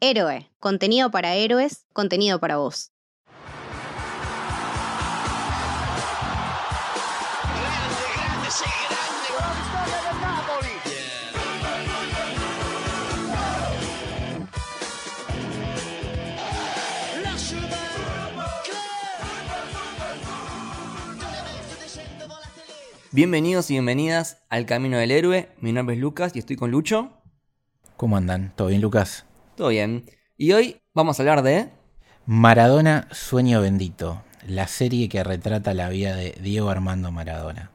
Héroe, contenido para héroes, contenido para vos. Bienvenidos y bienvenidas al Camino del Héroe. Mi nombre es Lucas y estoy con Lucho. ¿Cómo andan? ¿Todo bien, Lucas? Todo bien. Y hoy vamos a hablar de... Maradona, Sueño Bendito, la serie que retrata la vida de Diego Armando Maradona.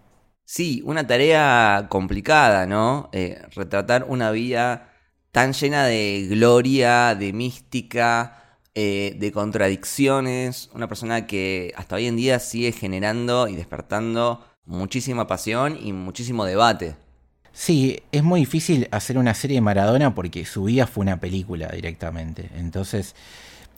Sí, una tarea complicada, ¿no? Eh, retratar una vida tan llena de gloria, de mística, eh, de contradicciones. Una persona que hasta hoy en día sigue generando y despertando muchísima pasión y muchísimo debate. Sí, es muy difícil hacer una serie de Maradona porque su vida fue una película directamente. Entonces,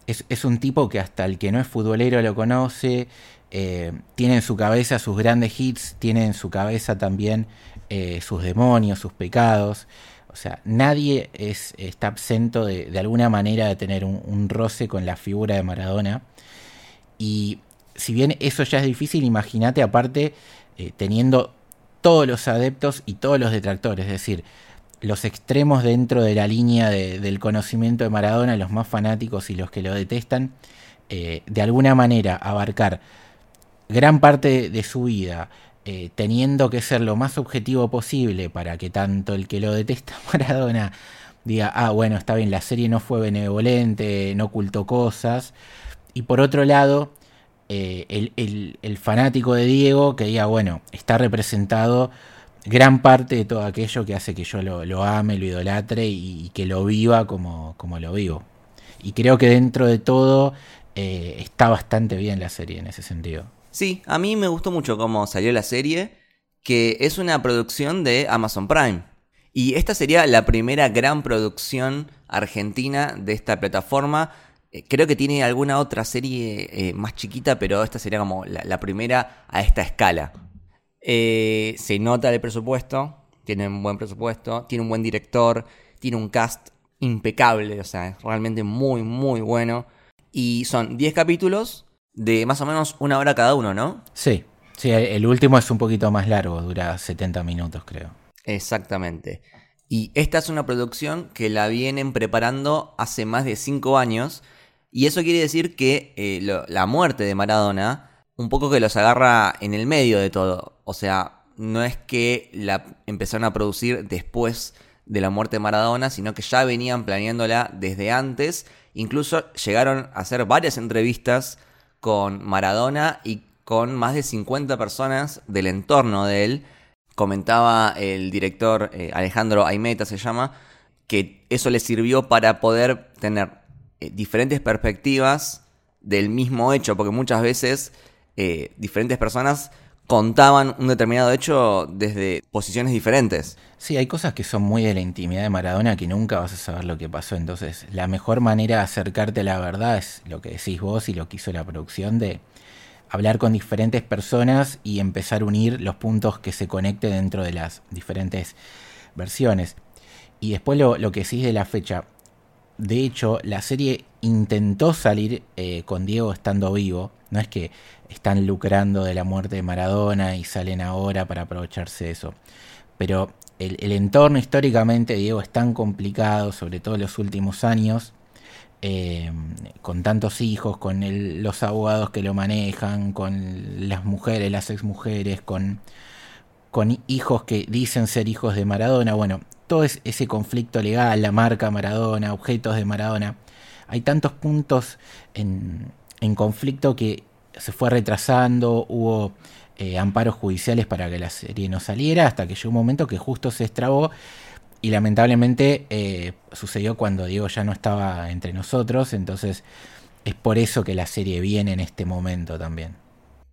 es, un tipo que hasta el que no es futbolero lo conoce, eh, tiene en su cabeza sus grandes hits, tiene en su cabeza también eh, sus demonios, sus pecados. O sea, nadie es, está absento de, alguna manera de tener un, roce con la figura de Maradona. Y si bien eso ya es difícil, imagínate aparte eh, teniendo todos los adeptos y todos los detractores, es decir, los extremos dentro de la línea del conocimiento de Maradona, los más fanáticos y los que lo detestan, eh, de alguna manera abarcar gran parte de su vida, eh, teniendo que ser lo más objetivo posible para que tanto el que lo detesta Maradona diga, ah, bueno, está bien, la serie no fue benevolente, no ocultó cosas, y por otro lado, eh, el, fanático de Diego que diga, bueno, está representado gran parte de todo aquello que hace que yo lo, ame, lo idolatre y, que lo viva como, como, lo vivo. Y creo que dentro de todo eh, está bastante bien la serie en ese sentido. Sí, a mí me gustó mucho cómo salió la serie, que es una producción de Amazon Prime. Y esta sería la primera gran producción argentina de esta plataforma eh, creo que tiene alguna otra serie eh, más chiquita, pero esta sería como la, primera a esta escala. Eh, se nota el presupuesto, tiene un buen presupuesto, tiene un buen director, tiene un cast impecable, o sea, es realmente muy, muy bueno. Y son 10 capítulos de más o menos una hora cada uno, ¿no? Sí, sí, el último es un poquito más largo, dura 70 minutos creo. Exactamente. Y esta es una producción que la vienen preparando hace más de 5 años y eso quiere decir que eh, la muerte de Maradona, un poco que los agarra en el medio de todo. O sea, no es que la empezaron a producir después de la muerte de Maradona, sino que ya venían planeándola desde antes. Incluso llegaron a hacer varias entrevistas con Maradona y con más de 50 personas del entorno de él. Comentaba el director eh, Alejandro Aimeta, se llama, que eso le sirvió para poder tener eh, diferentes perspectivas del mismo hecho, porque muchas veces eh, diferentes personas contaban un determinado hecho desde posiciones diferentes. Sí, hay cosas que son muy de la intimidad de Maradona que nunca vas a saber lo que pasó. Entonces, la mejor manera de acercarte a la verdad es lo que decís vos y lo que hizo la producción de hablar con diferentes personas y empezar a unir los puntos que se conecten dentro de las diferentes versiones. Y después lo, lo que decís de la fecha. De hecho, la serie intentó salir eh, con Diego estando vivo. No es que están lucrando de la muerte de Maradona y salen ahora para aprovecharse de eso. Pero el, entorno históricamente, Diego, es tan complicado, sobre todo en los últimos años, eh, con tantos hijos, con los abogados que lo manejan, con las mujeres, las exmujeres, con, con hijos que dicen ser hijos de Maradona. Bueno, todo ese conflicto legal, la marca Maradona, objetos de Maradona, hay tantos puntos en, conflicto que se fue retrasando, hubo eh, amparos judiciales para que la serie no saliera, hasta que llegó un momento que justo se estrabó y lamentablemente eh, sucedió cuando Diego ya no estaba entre nosotros, entonces es por eso que la serie viene en este momento también.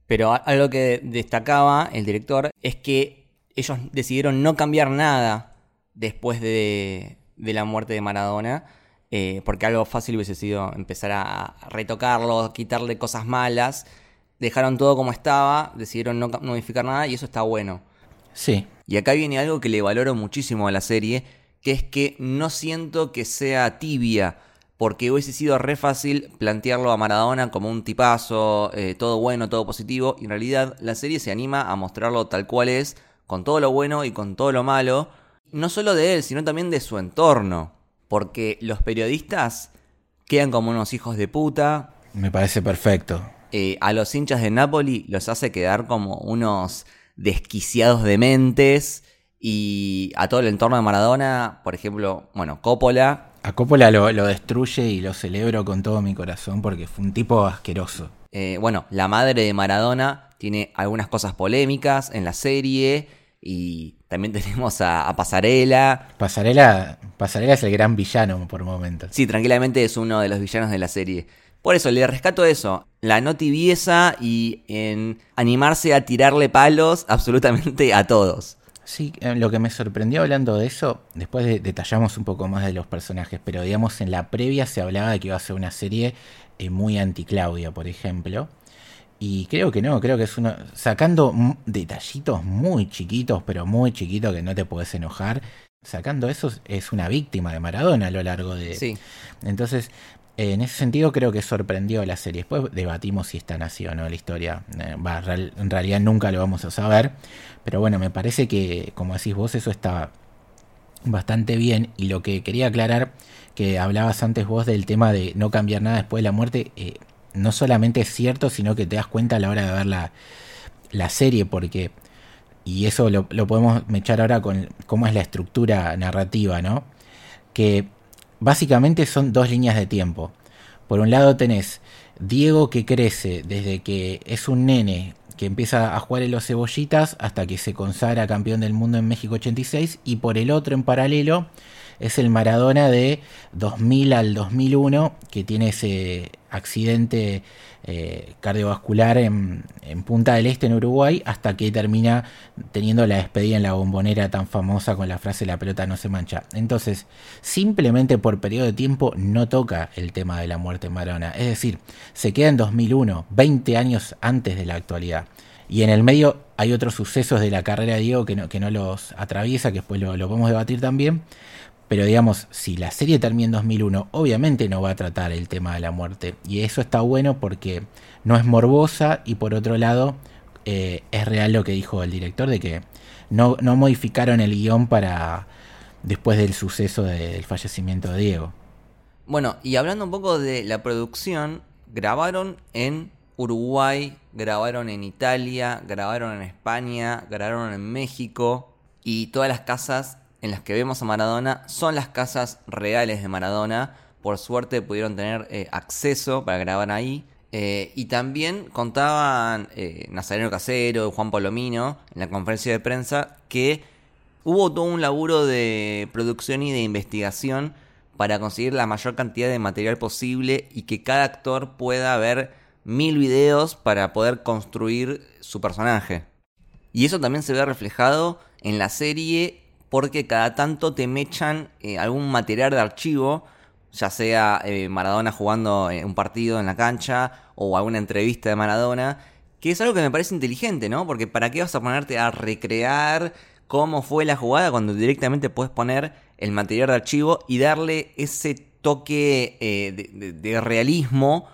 Pero algo que destacaba el director es que ellos decidieron no cambiar nada después de, la muerte de Maradona. Eh, porque algo fácil hubiese sido empezar a retocarlo, quitarle cosas malas. Dejaron todo como estaba, decidieron no modificar nada y eso está bueno. Sí. Y acá viene algo que le valoro muchísimo a la serie, que es que no siento que sea tibia porque hubiese sido re fácil plantearlo a Maradona como un tipazo, eh, todo bueno, todo positivo, y en realidad la serie se anima a mostrarlo tal cual es, con todo lo bueno y con todo lo malo, no solo de él, sino también de su entorno, porque los periodistas quedan como unos hijos de puta. Me parece perfecto. Eh, a los hinchas de Napoli los hace quedar como unos desquiciados de mentes y a todo el entorno de Maradona, por ejemplo, bueno, Coppola. A Coppola lo, destruye y lo celebro con todo mi corazón porque fue un tipo asqueroso. Eh, bueno, la madre de Maradona tiene algunas cosas polémicas en la serie y también tenemos a, Pasarela. Pasarela. Pasarela es el gran villano por momentos. Sí, tranquilamente es uno de los villanos de la serie. Por eso le rescato eso, la no tibieza y en animarse a tirarle palos absolutamente a todos. Sí, eh, lo que me sorprendió hablando de eso, después detallamos un poco más de los personajes, pero digamos en la previa se hablaba de que iba a ser una serie eh, muy anti-Claudia, por ejemplo. Y creo que no, creo que es uno. Sacando detallitos muy chiquitos, pero muy chiquitos que no te puedes enojar. Sacando eso, es una víctima de Maradona a lo largo de. Sí. Entonces, en ese sentido, creo que sorprendió la serie. Después debatimos si está así o no la historia. Eh, en realidad nunca lo vamos a saber. Pero bueno, me parece que, como decís vos, eso está bastante bien. Y lo que quería aclarar, que hablabas antes vos del tema de no cambiar nada después de la muerte. Eh, no solamente es cierto, sino que te das cuenta a la hora de ver la, la serie, porque, y eso lo, lo, podemos echar ahora con cómo es la estructura narrativa, ¿no? Que básicamente son dos líneas de tiempo. Por un lado tenés Diego que crece desde que es un nene que empieza a jugar en los cebollitas hasta que se consagra campeón del mundo en México 86 y por el otro en paralelo es el Maradona de 2000 al 2001 que tiene ese accidente eh, cardiovascular en, Punta del Este, en Uruguay, hasta que termina teniendo la despedida en la bombonera tan famosa con la frase la pelota no se mancha. Entonces, simplemente por periodo de tiempo no toca el tema de la muerte de Maradona. Es decir, se queda en 2001, 20 años antes de la actualidad. Y en el medio hay otros sucesos de la carrera de Diego que no, que no los atraviesa, que después lo, lo podemos debatir también. Pero digamos, si la serie termina en 2001, obviamente no va a tratar el tema de la muerte. Y eso está bueno porque no es morbosa y por otro lado eh, es real lo que dijo el director de que no, no modificaron el guion para después del suceso del fallecimiento de Diego. Bueno, y hablando un poco de la producción, grabaron en Uruguay, grabaron en Italia, grabaron en España, grabaron en México y todas las casas en las que vemos a Maradona son las casas reales de Maradona. Por suerte pudieron tener eh, acceso para grabar ahí. Eh, y también contaban eh, Nazareno Casero y Juan Palomino en la conferencia de prensa que hubo todo un laburo de producción y de investigación para conseguir la mayor cantidad de material posible y que cada actor pueda ver mil videos para poder construir su personaje. Y eso también se ve reflejado en la serie porque cada tanto te mechan eh, algún material de archivo, ya sea eh, Maradona jugando un partido en la cancha o alguna entrevista de Maradona, que es algo que me parece inteligente, ¿no? Porque ¿para qué vas a ponerte a recrear cómo fue la jugada cuando directamente puedes poner el material de archivo y darle ese toque eh, de, realismo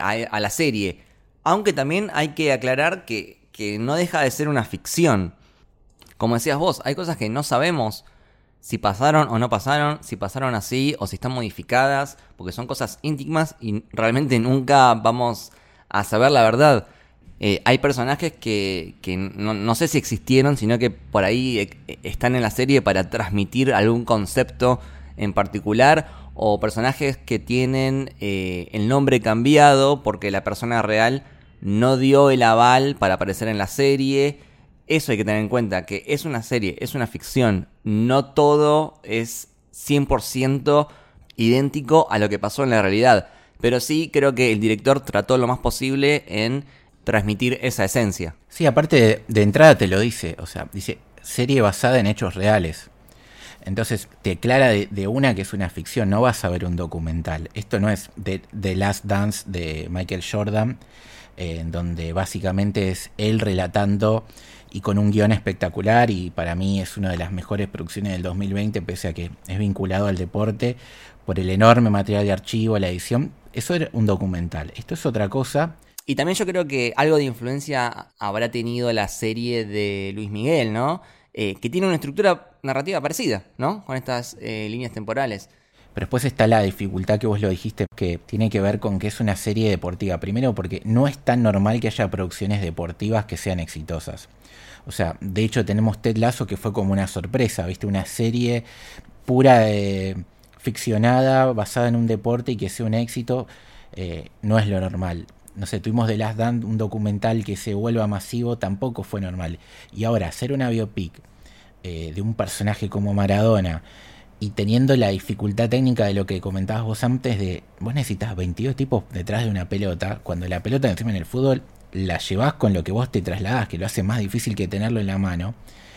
a, la serie? Aunque también hay que aclarar que, que no deja de ser una ficción como decías vos, hay cosas que no sabemos si pasaron o no pasaron, si pasaron así o si están modificadas, porque son cosas íntimas y realmente nunca vamos a saber la verdad. Eh, hay personajes que, no, sé si existieron, sino que por ahí eh, están en la serie para transmitir algún concepto en particular, o personajes que tienen eh, el nombre cambiado porque la persona real no dio el aval para aparecer en la serie eso hay que tener en cuenta, que es una serie, es una ficción, no todo es 100% idéntico a lo que pasó en la realidad, pero sí creo que el director trató lo más posible en transmitir esa esencia. Sí, aparte de, entrada te lo dice, o sea, dice serie basada en hechos reales. Entonces te aclara de, una que es una ficción, no vas a ver un documental. Esto no es The, Last Dance de Michael Jordan, en donde básicamente es él relatando y con un guion espectacular y para mí es una de las mejores producciones del 2020, pese a que es vinculado al deporte por el enorme material de archivo, la edición. Eso era un documental. Esto es otra cosa. Y también yo creo que algo de influencia habrá tenido la serie de Luis Miguel, ¿no? Eh, que tiene una estructura narrativa parecida, ¿no? Con estas eh, líneas temporales. Pero después está la dificultad que vos lo dijiste, que tiene que ver con que es una serie deportiva. Primero porque no es tan normal que haya producciones deportivas que sean exitosas. O sea, de hecho tenemos Ted Lasso que fue como una sorpresa, ¿viste? Una serie pura ficcionada, basada en un deporte y que sea un éxito, eh, no es lo normal. No sé, tuvimos The Last Dance, un documental que se vuelva masivo, tampoco fue normal. Y ahora, hacer una biopic eh, de un personaje como Maradona, y teniendo la dificultad técnica de lo que comentabas vos antes de vos necesitas 22 tipos detrás de una pelota, cuando la pelota encima en el fútbol la llevas con lo que vos te trasladás, que lo hace más difícil que tenerlo en la mano,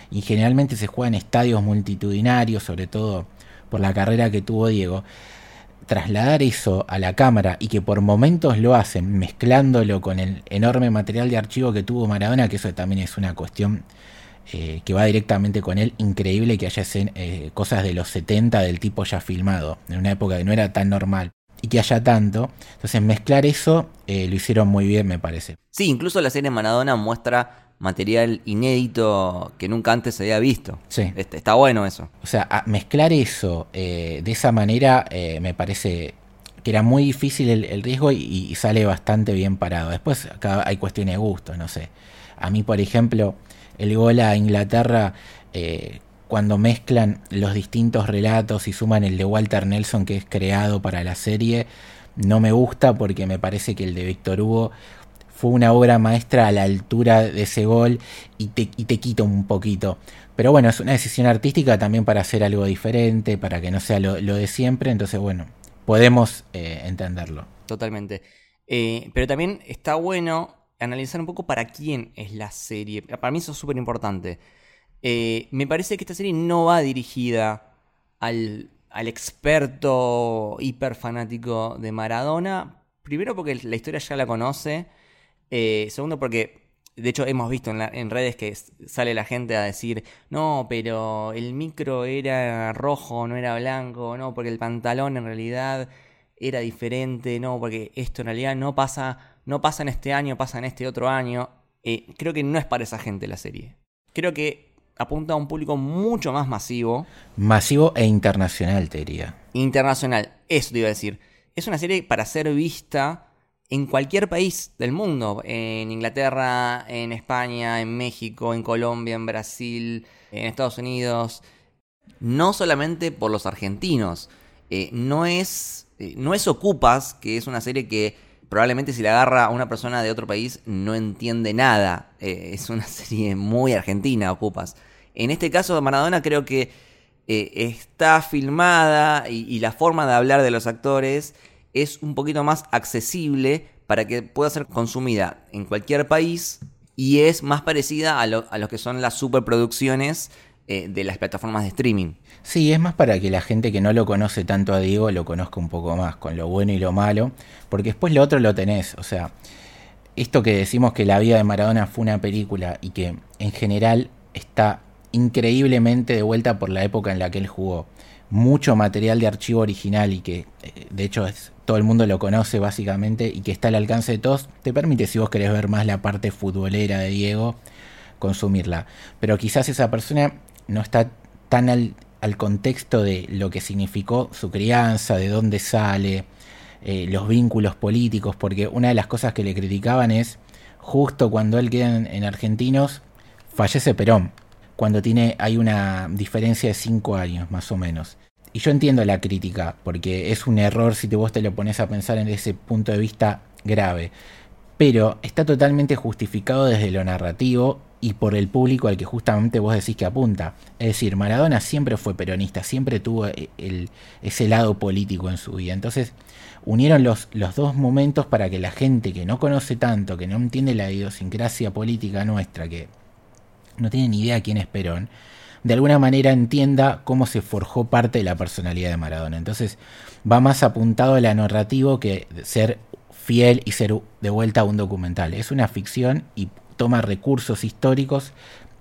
y generalmente se juega en estadios multitudinarios, sobre todo por la carrera que tuvo Diego, trasladar eso a la cámara y que por momentos lo hacen mezclándolo con el enorme material de archivo que tuvo Maradona, que eso también es una cuestión eh, que va directamente con él. Increíble que haya eh, cosas de los 70 del tipo ya filmado, en una época que no era tan normal. Y que haya tanto. Entonces mezclar eso eh, lo hicieron muy bien, me parece. Sí, incluso la serie Maradona muestra material inédito que nunca antes se había visto. Sí. Este, está bueno eso. O sea, mezclar eso de esa manera me parece que era muy difícil el, riesgo y, y, sale bastante bien parado. Después acá hay cuestiones de gusto, no sé. A mí, por ejemplo, el gol a Inglaterra, eh, cuando mezclan los distintos relatos y suman el de Walter Nelson que es creado para la serie, no me gusta porque me parece que el de Víctor Hugo fue una obra maestra a la altura de ese gol y te, y te quita un poquito. Pero bueno, es una decisión artística también para hacer algo diferente, para que no sea lo, de siempre, entonces bueno, podemos eh, entenderlo. Totalmente. Eh, pero también está bueno analizar un poco para quién es la serie. Para mí eso es súper importante. Eh, me parece que esta serie no va dirigida al, al experto hiper fanático de Maradona. Primero porque la historia ya la conoce. Eh, segundo porque, de hecho, hemos visto en, en, redes que sale la gente a decir, no, pero el micro era rojo, no era blanco, no, porque el pantalón en realidad era diferente, no, porque esto en realidad no pasa no pasa en este año, pasa en este otro año. Eh, creo que no es para esa gente la serie. Creo que apunta a un público mucho más masivo. Masivo e internacional, te diría. Internacional, eso te iba a decir. Es una serie para ser vista en cualquier país del mundo. En Inglaterra, en España, en México, en Colombia, en Brasil, en Estados Unidos. No solamente por los argentinos. Eh, no, es, eh, no es Ocupas, que es una serie que probablemente si la agarra a una persona de otro país no entiende nada. Eh, es una serie muy argentina, ocupas. En este caso, Maradona creo que eh, está filmada y, la forma de hablar de los actores es un poquito más accesible para que pueda ser consumida en cualquier país y es más parecida a lo, a lo que son las superproducciones eh, de las plataformas de streaming. Sí, es más para que la gente que no lo conoce tanto a Diego lo conozca un poco más, con lo bueno y lo malo, porque después lo otro lo tenés, o sea, esto que decimos que la vida de Maradona fue una película y que en general está increíblemente de vuelta por la época en la que él jugó. Mucho material de archivo original y que eh, de hecho es, todo el mundo lo conoce básicamente y que está al alcance de todos, te permite si vos querés ver más la parte futbolera de Diego, consumirla. Pero quizás esa persona no está tan al, contexto de lo que significó su crianza, de dónde sale, eh, los vínculos políticos, porque una de las cosas que le criticaban es, justo cuando él queda en, Argentinos, fallece Perón, cuando tiene, hay una diferencia de cinco años más o menos. Y yo entiendo la crítica, porque es un error si te vos te lo pones a pensar en ese punto de vista grave. Pero está totalmente justificado desde lo narrativo y por el público al que justamente vos decís que apunta. Es decir, Maradona siempre fue peronista, siempre tuvo e, el, ese lado político en su vida. Entonces unieron los, los dos momentos para que la gente que no conoce tanto, que no entiende la idiosincrasia política nuestra, que no tiene ni idea quién es Perón, de alguna manera entienda cómo se forjó parte de la personalidad de Maradona. Entonces va más apuntado a la narrativa que ser fiel y ser de vuelta a un documental. Es una ficción y toma recursos históricos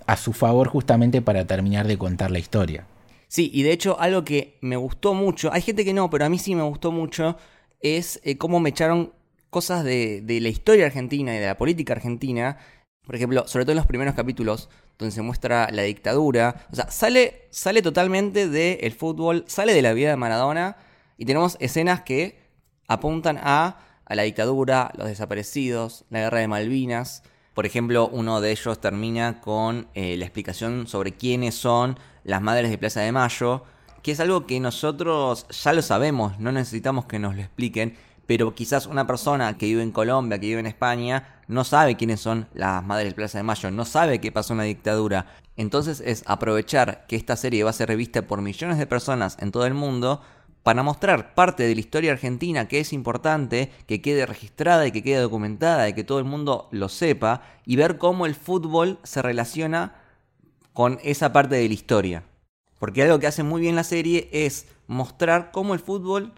a su favor justamente para terminar de contar la historia. Sí, y de hecho algo que me gustó mucho, hay gente que no, pero a mí sí me gustó mucho, es eh, cómo me echaron cosas de, de, la historia argentina y de la política argentina. Por ejemplo, sobre todo en los primeros capítulos, donde se muestra la dictadura. O sea, sale, sale totalmente del fútbol, sale de la vida de Maradona, y tenemos escenas que apuntan a, a la dictadura, los desaparecidos, la guerra de Malvinas. Por ejemplo, uno de ellos termina con eh, la explicación sobre quiénes son las madres de Plaza de Mayo, que es algo que nosotros ya lo sabemos, no necesitamos que nos lo expliquen, pero quizás una persona que vive en Colombia, que vive en España, no sabe quiénes son las madres de Plaza de Mayo, no sabe qué pasó en la dictadura. Entonces es aprovechar que esta serie va a ser revista por millones de personas en todo el mundo para mostrar parte de la historia argentina que es importante, que quede registrada y que quede documentada y que todo el mundo lo sepa, y ver cómo el fútbol se relaciona con esa parte de la historia. Porque algo que hace muy bien la serie es mostrar cómo el fútbol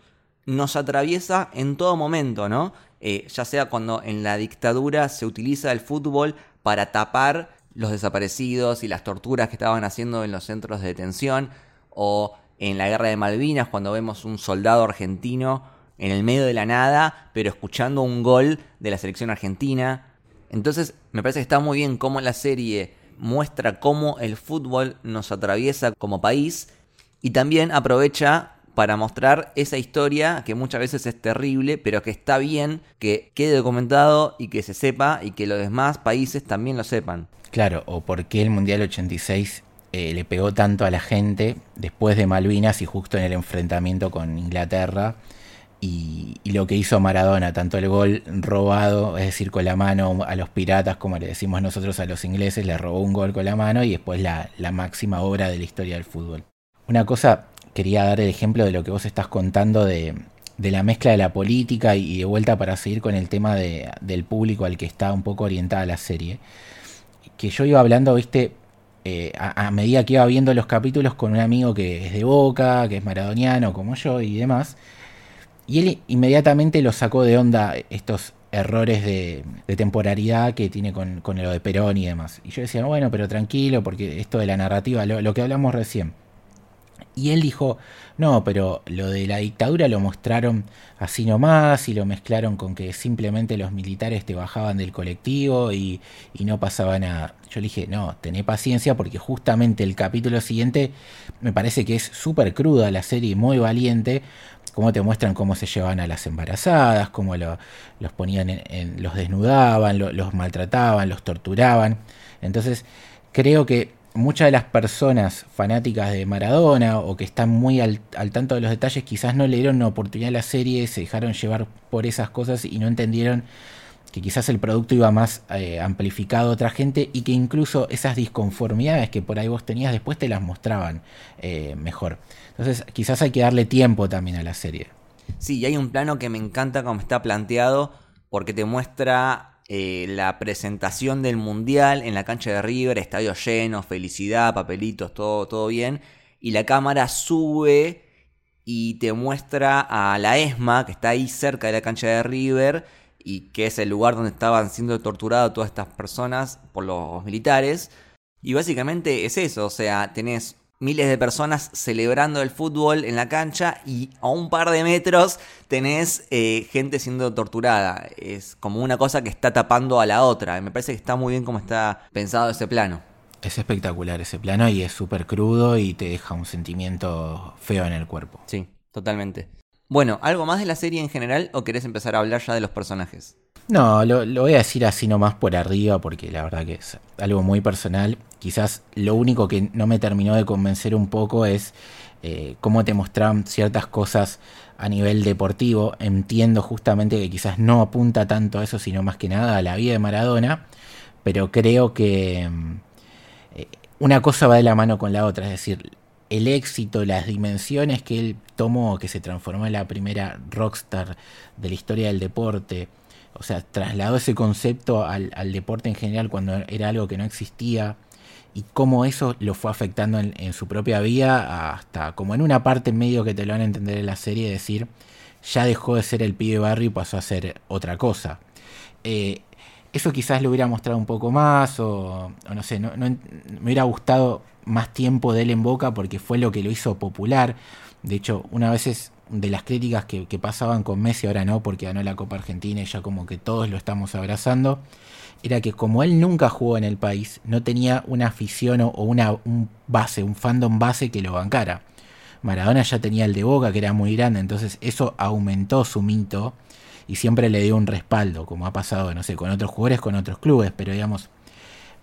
nos atraviesa en todo momento, ¿no? Eh, ya sea cuando en la dictadura se utiliza el fútbol para tapar los desaparecidos y las torturas que estaban haciendo en los centros de detención, o en la guerra de Malvinas, cuando vemos un soldado argentino en el medio de la nada, pero escuchando un gol de la selección argentina. Entonces, me parece que está muy bien cómo la serie muestra cómo el fútbol nos atraviesa como país y también aprovecha para mostrar esa historia que muchas veces es terrible, pero que está bien que quede documentado y que se sepa y que los demás países también lo sepan. Claro, o por qué el Mundial 86 eh, le pegó tanto a la gente después de Malvinas y justo en el enfrentamiento con Inglaterra. Y, lo que hizo Maradona, tanto el gol robado, es decir, con la mano a los piratas, como le decimos nosotros a los ingleses, le robó un gol con la mano y después la, máxima obra de la historia del fútbol. Una cosa, quería dar el ejemplo de lo que vos estás contando de, la mezcla de la política y, de vuelta para seguir con el tema del público al que está un poco orientada la serie. Que yo iba hablando, viste, eh, a, medida que iba viendo los capítulos con un amigo que es de Boca, que es maradoniano como yo y demás, y él inmediatamente lo sacó de onda estos errores de, temporalidad que tiene con, lo de Perón y demás. Y yo decía, bueno, pero tranquilo, porque esto de la narrativa, lo que hablamos recién, y él dijo, no, pero lo de la dictadura lo mostraron así nomás y lo mezclaron con que simplemente los militares te bajaban del colectivo y, no pasaba nada. Yo le dije, no, tené paciencia porque justamente el capítulo siguiente me parece que es súper cruda la serie, muy valiente, cómo te muestran cómo se llevaban a las embarazadas, cómo los ponían en, los desnudaban, los maltrataban, los torturaban. Entonces, creo que muchas de las personas fanáticas de Maradona o que están muy al, tanto de los detalles quizás no le dieron una oportunidad a la serie, se dejaron llevar por esas cosas y no entendieron que quizás el producto iba más eh, amplificado a otra gente y que incluso esas disconformidades que por ahí vos tenías después te las mostraban eh, mejor. Entonces quizás hay que darle tiempo también a la serie. Sí, y hay un plano que me encanta como está planteado porque te muestra eh, la presentación del Mundial en la cancha de River, estadio lleno, felicidad, papelitos, todo, todo bien. Y la cámara sube y te muestra a la ESMA, que está ahí cerca de la cancha de River, y que es el lugar donde estaban siendo torturadas todas estas personas por los militares. Y básicamente es eso, o sea, tenés miles de personas celebrando el fútbol en la cancha y a un par de metros tenés eh, gente siendo torturada. Es como una cosa que está tapando a la otra. Me parece que está muy bien como está pensado ese plano. Es espectacular ese plano y es súper crudo y te deja un sentimiento feo en el cuerpo. Sí, totalmente. Bueno, ¿algo más de la serie en general o querés empezar a hablar ya de los personajes? No, lo, voy a decir así nomás por arriba porque la verdad que es algo muy personal. Quizás lo único que no me terminó de convencer un poco es eh, cómo te mostraban ciertas cosas a nivel deportivo. Entiendo justamente que quizás no apunta tanto a eso, sino más que nada a la vida de Maradona, pero creo que mm, eh, una cosa va de la mano con la otra, es decir, el éxito, las dimensiones que él tomó, que se transformó en la primera rockstar de la historia del deporte, o sea, trasladó ese concepto al, deporte en general cuando era algo que no existía y cómo eso lo fue afectando en, su propia vida hasta como en una parte medio que te lo van a entender en la serie, decir, ya dejó de ser el pibe barrio y pasó a ser otra cosa. Eh, eso quizás lo hubiera mostrado un poco más o, no sé, me hubiera gustado más tiempo de él en boca porque fue lo que lo hizo popular. De hecho, una vez de las críticas que, pasaban con Messi, ahora no, porque ganó la Copa Argentina y ya como que todos lo estamos abrazando, era que como él nunca jugó en el país, no tenía una afición o una un base, un fandom base que lo bancara. Maradona ya tenía el de Boca, que era muy grande, entonces eso aumentó su mito y siempre le dio un respaldo, como ha pasado, no sé, con otros jugadores, con otros clubes, pero digamos,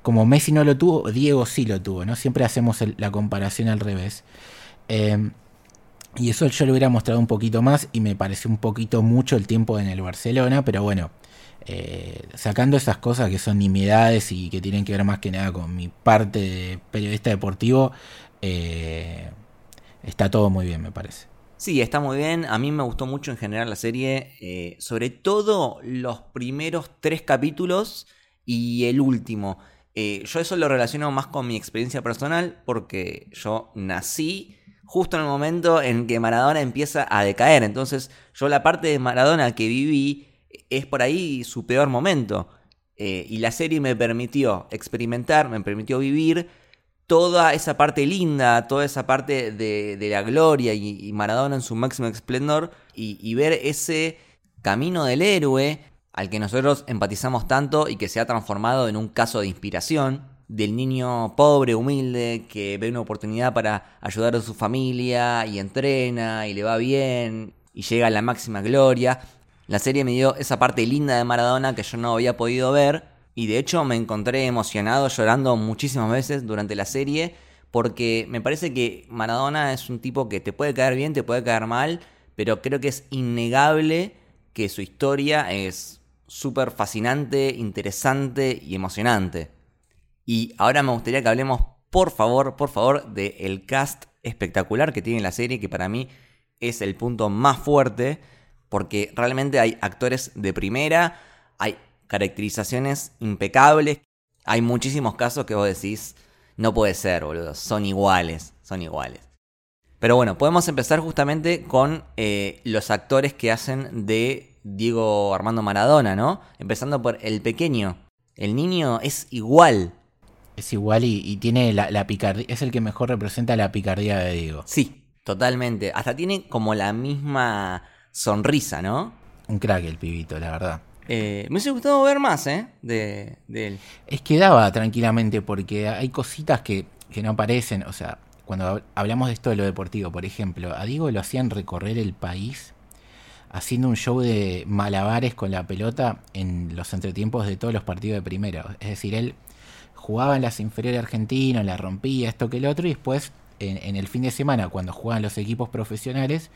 como Messi no lo tuvo, Diego sí lo tuvo, ¿no? Siempre hacemos la comparación al revés. Em, y eso yo lo hubiera mostrado un poquito más y me pareció un poquito mucho el tiempo en el Barcelona, pero bueno, eh, sacando esas cosas que son nimiedades y que tienen que ver más que nada con mi parte de periodista deportivo, eh, está todo muy bien, me parece. Sí, está muy bien. A mí me gustó mucho en general la serie, eh, sobre todo los primeros tres capítulos y el último. Yo eso lo relaciono más con mi experiencia personal porque yo nací justo en el momento en que Maradona empieza a decaer. Entonces yo la parte de Maradona que viví es por ahí su peor momento. Eh, y la serie me permitió experimentar, me permitió vivir toda esa parte linda, toda esa parte de, la gloria y, Maradona en su máximo esplendor y, ver ese camino del héroe al que nosotros empatizamos tanto y que se ha transformado en un caso de inspiración del niño pobre, humilde, que ve una oportunidad para ayudar a su familia y entrena y le va bien y llega a la máxima gloria. La serie me dio esa parte linda de Maradona que yo no había podido ver y de hecho me encontré emocionado llorando muchísimas veces durante la serie porque me parece que Maradona es un tipo que te puede caer bien, te puede caer mal, pero creo que es innegable que su historia es súper fascinante, interesante y emocionante. Y ahora me gustaría que hablemos, por favor, por favor, del cast espectacular que tiene la serie, que para mí es el punto más fuerte porque realmente hay actores de primera, hay caracterizaciones impecables, hay muchísimos casos que vos decís, no puede ser, boludo, son iguales, son iguales. Pero bueno, podemos empezar justamente con eh, los actores que hacen de Diego Armando Maradona, ¿no? Empezando por el pequeño. El niño es igual. Es igual y, tiene la, la picardía, es el que mejor representa la picardía de Diego. Sí, totalmente. Hasta tiene como la misma sonrisa, ¿no? Un crack el pibito, la verdad. Eh, me hubiese gustado ver más, ¿eh? De, él. Es que daba tranquilamente, porque hay cositas que, que no aparecen. O sea, cuando hablamos de esto de lo deportivo, por ejemplo, a Diego lo hacían recorrer el país haciendo un show de malabares con la pelota en los entretiempos de todos los partidos de primero. Es decir, él jugaba en las inferiores argentinas, la rompía, esto que el otro, y después en, en el fin de semana, cuando jugaban los equipos profesionales,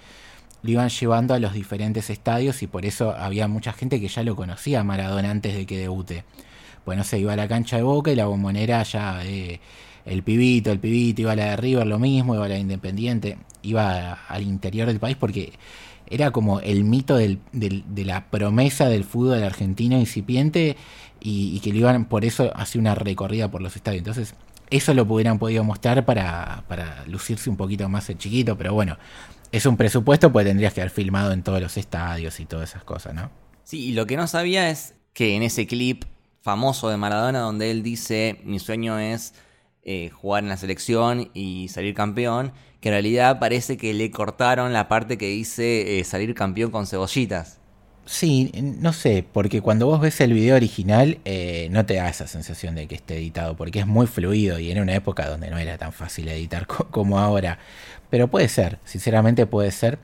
lo iban llevando a los diferentes estadios y por eso había mucha gente que ya lo conocía a Maradona antes de que debute. Pues no sé, iba a la cancha de Boca y la bombonera ya, el pibito, el pibito, iba a la de River lo mismo, iba a la de Independiente, iba al interior del país porque era como el mito de la promesa del fútbol argentino incipiente y, y, que lo iban por eso hacer una recorrida por los estadios. Entonces, eso lo hubieran podido mostrar para, para lucirse un poquito más el chiquito, pero bueno, es un presupuesto, pues tendrías que haber filmado en todos los estadios y todas esas cosas, ¿no? Sí, y lo que no sabía es que en ese clip famoso de Maradona, donde él dice: Mi sueño es eh, jugar en la selección y salir campeón, que en realidad parece que le cortaron la parte que dice eh, salir campeón con cebollitas. Sí, no sé, porque cuando vos ves el video original eh, no te da esa sensación de que esté editado, porque es muy fluido y en una época donde no era tan fácil editar como ahora. Pero puede ser, sinceramente puede ser.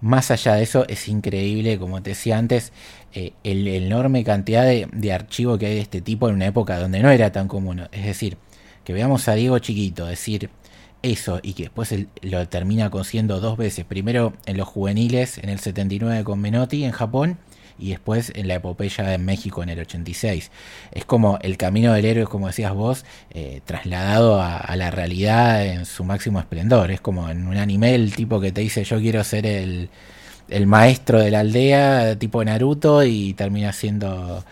Más allá de eso, es increíble, como te decía antes, eh, el, enorme cantidad de, de archivo que hay de este tipo en una época donde no era tan común. Es decir, que veamos a Diego chiquito decir eso y que después lo termina consiguiendo dos veces. Primero en los juveniles en el 79 con Menotti en Japón y después en la epopeya en México en el 86. Es como el camino del héroe, como decías vos, eh, trasladado a, la realidad en su máximo esplendor. Es como en un anime el tipo que te dice yo quiero ser el, el maestro de la aldea, tipo Naruto, y termina siendo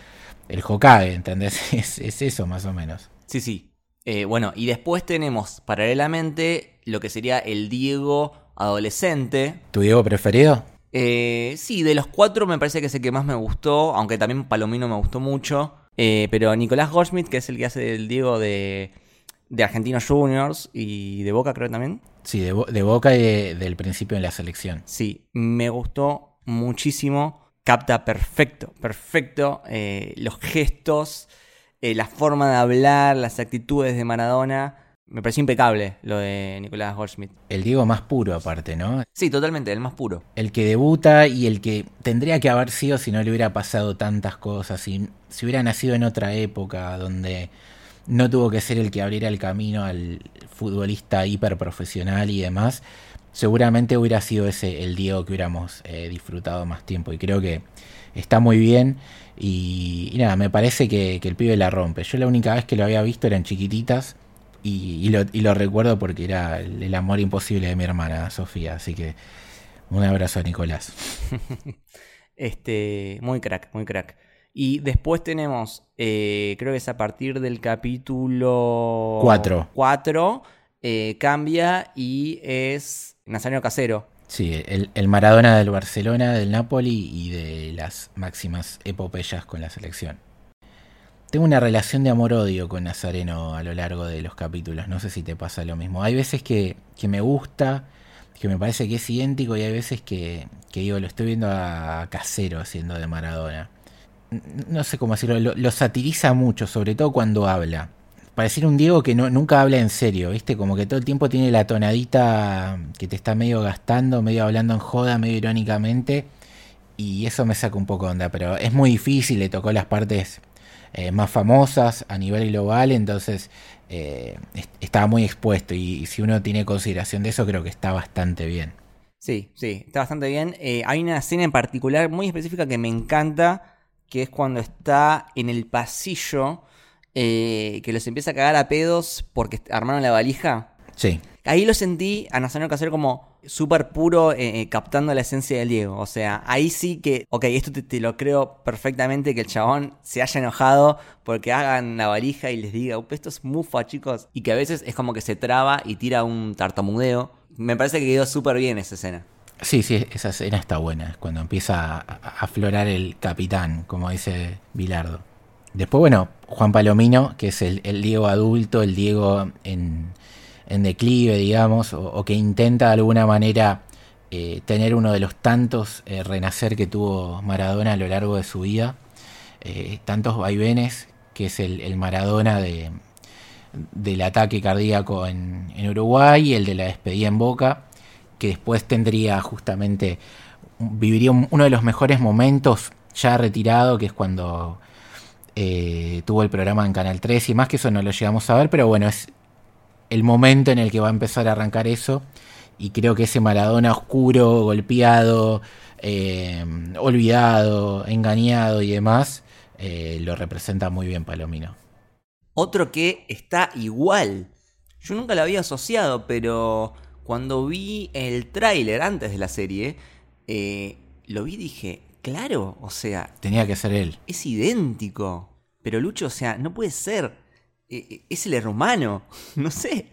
el Hokage, ¿entendés? Es, es eso más o menos. Sí, sí. Eh, bueno, y después tenemos paralelamente lo que sería el Diego adolescente. ¿Tu Diego preferido? Eh, sí, de los cuatro me parece que es el que más me gustó, aunque también Palomino me gustó mucho. Eh, pero Nicolás Goldschmidt, que es el que hace el Diego de, de Argentinos Juniors y de Boca, creo también. Sí, de, de Boca y del principio de la selección. Sí, me gustó muchísimo. Capta perfecto, perfecto eh, los gestos, eh, la forma de hablar, las actitudes de Maradona. Me pareció impecable lo de Nicolás Goldschmidt. El Diego más puro aparte, ¿no? Sí, totalmente, el más puro. El que debuta y el que tendría que haber sido si no le hubiera pasado tantas cosas, si, si hubiera nacido en otra época donde no tuvo que ser el que abriera el camino al futbolista hiperprofesional y demás, seguramente hubiera sido ese el Diego que hubiéramos eh, disfrutado más tiempo. Y creo que está muy bien. Y, y nada, me parece que, que, el pibe la rompe. Yo la única vez que lo había visto eran chiquititas. Y, y, lo, y lo, recuerdo porque era el, el, amor imposible de mi hermana Sofía. Así que un abrazo a Nicolás. este, muy crack, muy crack. Y después tenemos, eh, creo que es a partir del capítulo 4. 4, eh, cambia y es Nazario Casero. Sí, el, Maradona del Barcelona, del Napoli y de las máximas epopeyas con la selección. Tengo una relación de amor-odio con Nazareno a lo largo de los capítulos, no sé si te pasa lo mismo. Hay veces que, que me gusta, que me parece que es idéntico y hay veces que, que digo, lo estoy viendo a Casero haciendo de Maradona no sé cómo decirlo, lo, lo, satiriza mucho, sobre todo cuando habla. Pareciera un Diego que nunca habla en serio, ¿viste? Como que todo el tiempo tiene la tonadita que te está medio gastando, medio hablando en joda, medio irónicamente. Y eso me saca un poco de onda, pero es muy difícil, le tocó las partes eh, más famosas a nivel global, entonces eh, estaba muy expuesto. Y, y, si uno tiene consideración de eso, creo que está bastante bien. Sí, sí, está bastante bien. Eh, hay una escena en particular muy específica que me encanta que es cuando está en el pasillo, eh, que los empieza a cagar a pedos porque armaron la valija. Sí. Ahí lo sentí a Nazario Casero como súper puro, eh, eh, captando la esencia del Diego. O sea, ahí sí que, ok, esto te, te, lo creo perfectamente, que el chabón se haya enojado porque hagan la valija y les diga, esto es mufa, chicos. Y que a veces es como que se traba y tira un tartamudeo. Me parece que quedó súper bien esa escena. Sí, sí, esa escena está buena, es cuando empieza a aflorar el capitán, como dice Bilardo. Después, bueno, Juan Palomino, que es el, Diego adulto, el Diego en, en declive, digamos, o, que intenta de alguna manera eh, tener uno de los tantos eh, renacer que tuvo Maradona a lo largo de su vida, eh, tantos vaivenes, que es el, Maradona de, del ataque cardíaco en, en Uruguay el de la despedida en Boca que después tendría justamente, viviría uno de los mejores momentos ya retirado, que es cuando eh, tuvo el programa en Canal 3 y más que eso no lo llegamos a ver, pero bueno, es el momento en el que va a empezar a arrancar eso y creo que ese Maradona oscuro, golpeado, eh, olvidado, engañado y demás, eh, lo representa muy bien Palomino. Otro que está igual. Yo nunca lo había asociado, pero cuando vi el tráiler antes de la serie, eh, lo vi y dije, claro, o sea... Tenía que ser él. Es idéntico. Pero Lucho, o sea, no puede ser. Eh, es el hermano, no sé.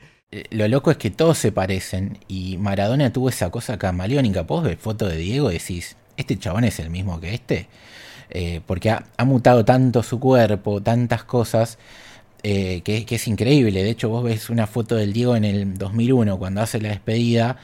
Lo loco es que todos se parecen y Maradona tuvo esa cosa camaleónica. Vos ves foto de Diego y decís, ¿este chabón es el mismo que este? Eh, porque ha, ha mutado tanto su cuerpo, tantas cosas eh, que, que, es increíble. De hecho, vos ves una foto del Diego en el 2001 cuando hace la despedida,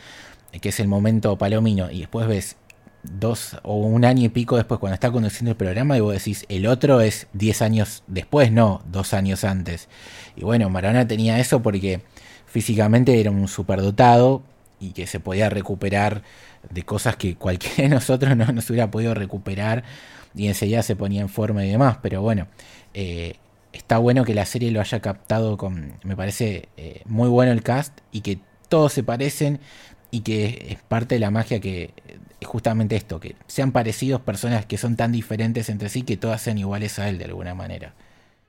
que es el momento palomino, y después ves dos o un año y pico después cuando está conduciendo el programa y vos decís, el otro es 10 años después, no, dos años antes. Y bueno, Maradona tenía eso porque físicamente era un superdotado y que se podía recuperar de cosas que cualquiera de nosotros no nos hubiera podido recuperar y enseguida se ponía en forma y demás. Pero bueno, eh, está bueno que la serie lo haya captado con, me parece eh, muy bueno el cast y que todos se parecen y que es parte de la magia que justamente esto, que sean parecidos personas que son tan diferentes entre sí que todas sean iguales a él de alguna manera.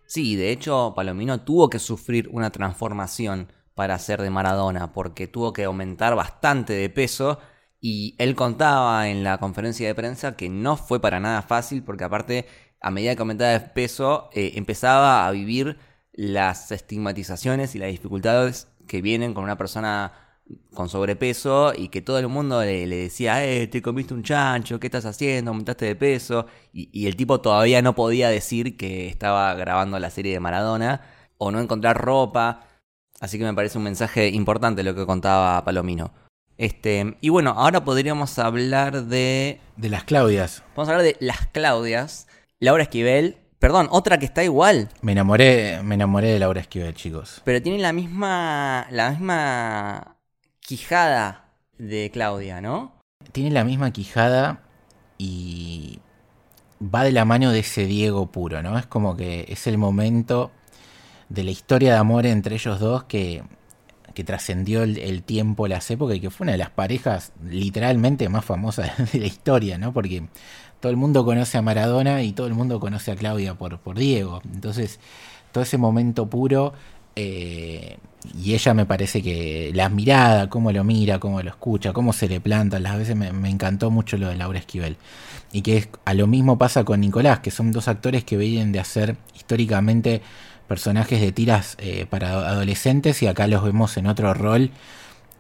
Sí, de hecho Palomino tuvo que sufrir una transformación para ser de Maradona porque tuvo que aumentar bastante de peso y él contaba en la conferencia de prensa que no fue para nada fácil porque aparte a medida que aumentaba de peso, eh, empezaba a vivir las estigmatizaciones y las dificultades que vienen con una persona con sobrepeso y que todo el mundo le, decía, eh, te comiste un chancho, ¿qué estás haciendo? Aumentaste de peso. Y, y, el tipo todavía no podía decir que estaba grabando la serie de Maradona o no encontrar ropa. Así que me parece un mensaje importante lo que contaba Palomino. Este, y bueno, ahora podríamos hablar de. De las Claudias. Vamos a hablar de las Claudias. Laura Esquivel. Perdón, otra que está igual. Me enamoré, me enamoré de Laura Esquivel, chicos. Pero tiene la misma. la misma quijada de Claudia, ¿no? Tiene la misma quijada y va de la mano de ese Diego puro, ¿no? Es como que es el momento de la historia de amor entre ellos dos que, que trascendió el, tiempo, las épocas y que fue una de las parejas literalmente más famosas de la historia, ¿no? Porque todo el mundo conoce a Maradona y todo el mundo conoce a Claudia por, por Diego. Entonces, todo ese momento puro eh, y ella me parece que la mirada, cómo lo mira, cómo lo escucha, cómo se le planta, las veces me, me encantó mucho lo de Laura Esquivel. Y que a lo mismo pasa con Nicolás, que son dos actores que vienen de hacer históricamente personajes de tiras eh, para adolescentes y acá los vemos en otro rol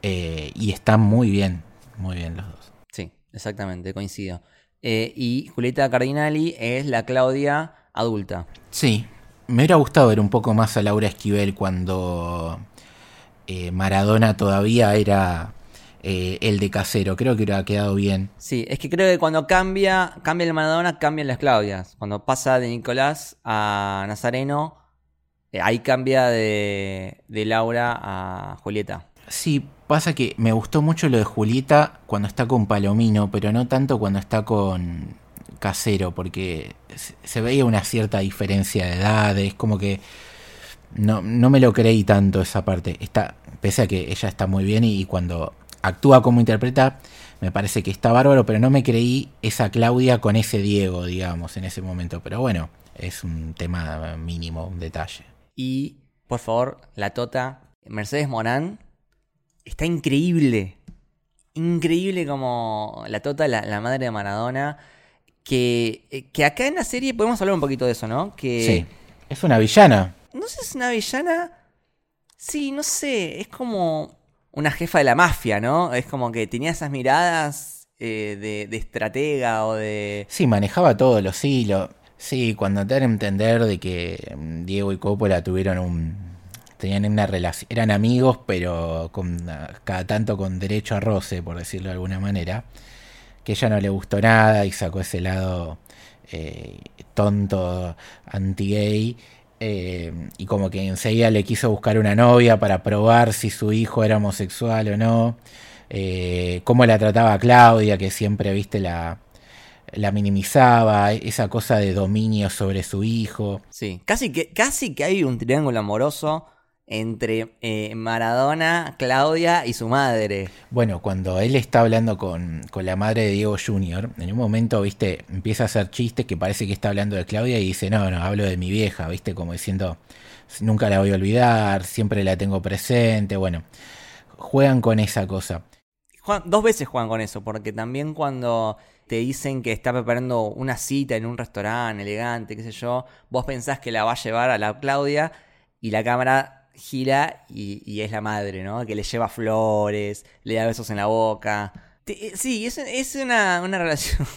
eh, y están muy bien, muy bien los dos. Sí, exactamente, coincido. Eh, y Julieta Cardinali es la Claudia adulta. Sí, me hubiera gustado ver un poco más a Laura Esquivel cuando Maradona todavía era el de casero. Creo que hubiera quedado bien. Sí, es que creo que cuando cambia, cambia el Maradona, cambian las Claudias. Cuando pasa de Nicolás a Nazareno, eh, ahí cambia de, Laura a Julieta. Sí, pasa que me gustó mucho lo de Julieta cuando está con Palomino, pero no tanto cuando está con Casero, porque se veía una cierta diferencia de edad, es como que no, no me lo creí tanto esa parte. Está, pese a que ella está muy bien y cuando actúa como interpreta, me parece que está bárbaro, pero no me creí esa Claudia con ese Diego, digamos, en ese momento. Pero bueno, es un tema mínimo, un detalle. Y, por favor, la Tota, Mercedes Morán, está increíble. Increíble como la Tota, la, madre de Maradona. Que, eh, que acá en la serie podemos hablar un poquito de eso, ¿no? Que, sí, es una villana. No sé si es una villana. Sí, no sé, es como una jefa de la mafia, ¿no? Es como que tenía esas miradas eh, de, de, estratega o de... Sí, manejaba todos los hilos. Sí, cuando te dan a entender de que mm, Diego y Coppola tuvieron un. tenían una relación. eran amigos, pero con, cada tanto con derecho a roce, por decirlo de alguna manera. Que ella no le gustó nada y sacó ese lado eh, tonto, anti-gay. Eh, y como que enseguida le quiso buscar una novia para probar si su hijo era homosexual o no. Eh, cómo la trataba Claudia, que siempre viste la, la minimizaba, esa cosa de dominio sobre su hijo. Sí, casi que, casi que hay un triángulo amoroso entre eh, Maradona, Claudia y su madre. Bueno, cuando él está hablando con, con, la madre de Diego Jr., en un momento, viste, empieza a hacer chistes que parece que está hablando de Claudia y dice, no, no, hablo de mi vieja, viste, como diciendo, nunca la voy a olvidar, siempre la tengo presente, bueno, juegan con esa cosa. dos veces juegan con eso, porque también cuando te dicen que está preparando una cita en un restaurante elegante, qué sé yo, vos pensás que la va a llevar a la Claudia y la cámara gira y, es la madre, ¿no? Que le lleva flores, le da besos en la boca. Eh, sí, es, una, relación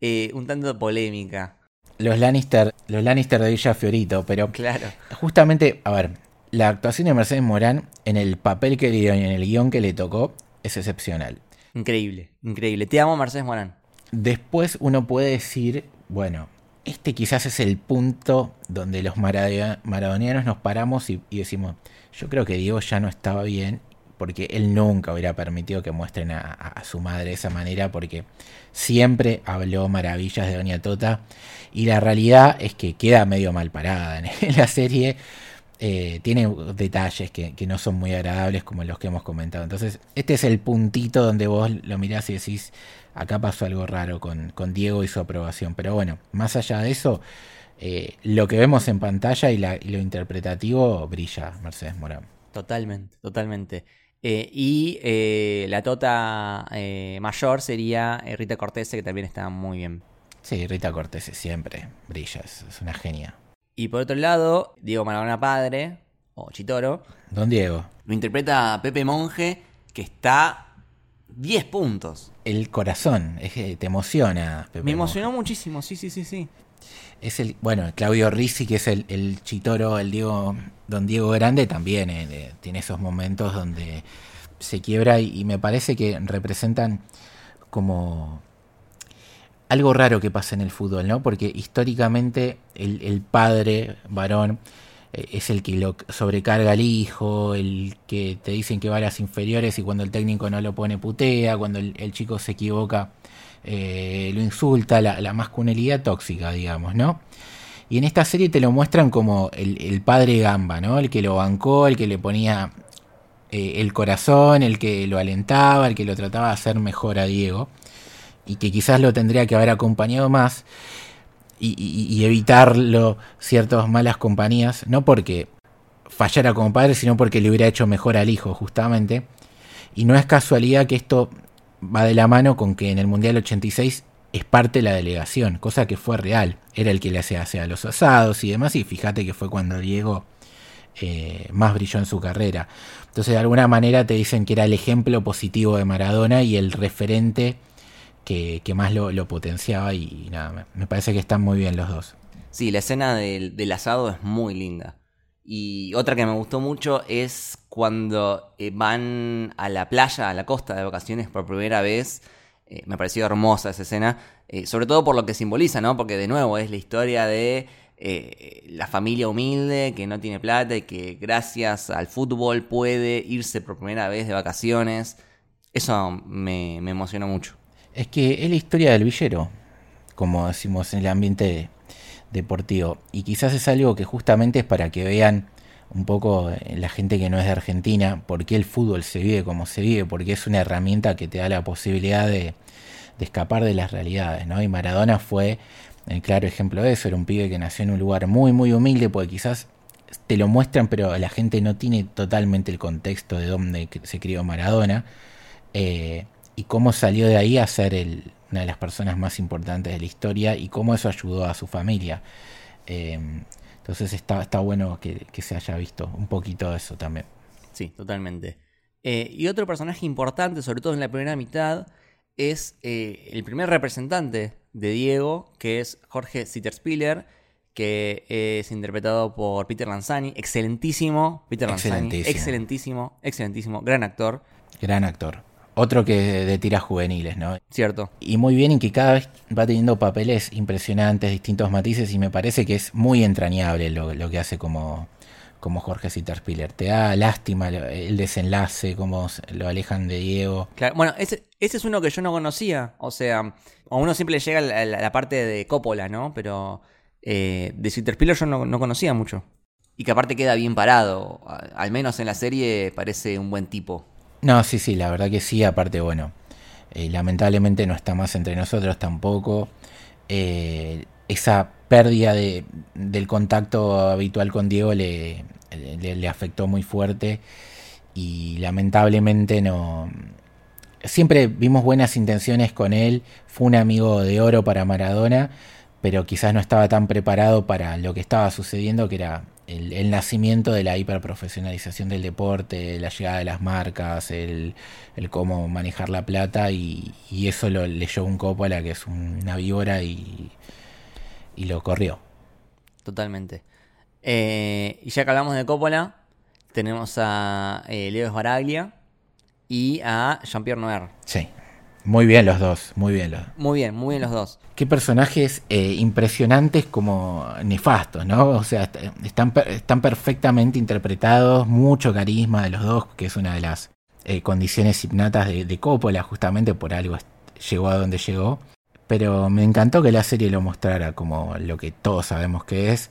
eh, un tanto polémica. Los Lannister, los Lannister de Villa Fiorito, pero claro. justamente, a ver, la actuación de Mercedes Morán en el papel que le dio y en el guion que le tocó es excepcional. Increíble, increíble. Te amo, Mercedes Morán. Después uno puede decir, bueno, este quizás es el punto donde los maradonianos nos paramos y, decimos, yo creo que Diego ya no estaba bien porque él nunca hubiera permitido que muestren a, su madre de esa manera porque siempre habló maravillas de Doña Tota y la realidad es que queda medio mal parada en la serie eh, tiene detalles que, no son muy agradables como los que hemos comentado. Entonces, este es el puntito donde vos lo mirás y decís, acá pasó algo raro con, Diego y su aprobación. Pero bueno, más allá de eso, eh, lo que vemos en pantalla y, lo interpretativo brilla, Mercedes Morán. Totalmente, totalmente. Eh, y la tota mayor sería Rita Cortese, que también está muy bien. Sí, Rita Cortese siempre brilla, es una genia. Y por otro lado, Diego Maradona padre, o Chitoro, Don Diego. lo interpreta Pepe Monje, que está 10 puntos. El corazón, es que te emociona. Pepe Me emocionó muchísimo, sí, sí, sí, sí. Es el, bueno, Claudio Rizzi, que es el, el chitoro, el Diego, don Diego Grande, también eh, tiene esos momentos donde se quiebra y, y me parece que representan como algo raro que pasa en el fútbol, ¿no? Porque históricamente el, el padre varón es el que lo sobrecarga al hijo, el que te dicen que va a las inferiores y cuando el técnico no lo pone putea, cuando el, el chico se equivoca eh, lo insulta, la, la masculinidad tóxica, digamos, ¿no? Y en esta serie te lo muestran como el, el padre gamba, ¿no? El que lo bancó, el que le ponía eh, el corazón, el que lo alentaba, el que lo trataba de hacer mejor a Diego. Y que quizás lo tendría que haber acompañado más y, evitarlo ciertas malas compañías, no porque fallara como padre, sino porque le hubiera hecho mejor al hijo, justamente. Y no es casualidad que esto va de la mano con que en el Mundial 86 es parte de la delegación, cosa que fue real. Era el que le hacía hacia los asados y demás, y fíjate que fue cuando Diego eh, más brilló en su carrera. Entonces, de alguna manera te dicen que era el ejemplo positivo de Maradona y el referente que, más lo, potenciaba. Y, nada, me, parece que están muy bien los dos. Sí, la escena del, del asado es muy linda. Y otra que me gustó mucho es cuando eh, van a la playa, a la costa de vacaciones por primera vez. Eh, me pareció hermosa esa escena, eh, sobre todo por lo que simboliza, ¿no? Porque de nuevo es la historia de eh, la familia humilde que no tiene plata y que gracias al fútbol puede irse por primera vez de vacaciones. Eso me, me emocionó mucho. Es que es la historia del villero, como decimos en el ambiente deportivo. Y quizás es algo que justamente es para que vean un poco eh, la gente que no es de Argentina, por qué el fútbol se vive como se vive, porque es una herramienta que te da la posibilidad de, de escapar de las realidades, ¿no? Y Maradona fue el claro ejemplo de eso, era un pibe que nació en un lugar muy, muy humilde, porque quizás te lo muestran, pero la gente no tiene totalmente el contexto de dónde se crió Maradona. Eh, y cómo salió de ahí a ser el, una de las personas más importantes de la historia y cómo eso ayudó a su familia. Eh, entonces está, está bueno que, que, se haya visto un poquito de eso también. Sí, totalmente. Eh, y otro personaje importante, sobre todo en la primera mitad, es eh, el primer representante de Diego, que es Jorge Sitterspiller, que es interpretado por Peter Lanzani. Excelentísimo, Peter Lanzani. Excelentísimo. Excelentísimo, excelentísimo, gran actor. Gran actor. Otro que de tiras juveniles, ¿no? Cierto. Y muy bien, y que cada vez va teniendo papeles impresionantes, distintos matices, y me parece que es muy entrañable lo, lo que hace como, como Jorge Sitterspiller. Te da lástima el desenlace, cómo lo alejan de Diego. Claro, bueno, ese, ese es uno que yo no conocía. O sea, a uno siempre le llega la, la- la parte de Coppola, ¿no? Pero eh, de Sitterspiller yo no, no conocía mucho. Y que aparte queda bien parado. Al menos en la serie parece un buen tipo. No, sí, sí, la verdad que sí, aparte, bueno, eh, lamentablemente no está más entre nosotros tampoco. Eh, esa pérdida de, del contacto habitual con Diego le, le, le afectó muy fuerte y lamentablemente no... Siempre vimos buenas intenciones con él, fue un amigo de oro para Maradona, pero quizás no estaba tan preparado para lo que estaba sucediendo, que era el, el nacimiento de la hiperprofesionalización del deporte, la llegada de las marcas, el, el cómo manejar la plata, y, y eso lo leyó un Coppola, que es una víbora, y, y lo corrió. Totalmente. Eh, y ya que hablamos de Coppola, tenemos a eh, Leo Sbaraglia y a Jean-Pierre Noir. Sí, muy bien los dos, muy bien los Muy bien, muy bien los dos. Qué personajes eh, impresionantes como nefastos, ¿no? O sea, est- están, están perfectamente interpretados, mucho carisma de los dos, que es una de las eh, condiciones innatas de, de Coppola, justamente por algo llegó a donde llegó. Pero me encantó que la serie lo mostrara como lo que todos sabemos que es.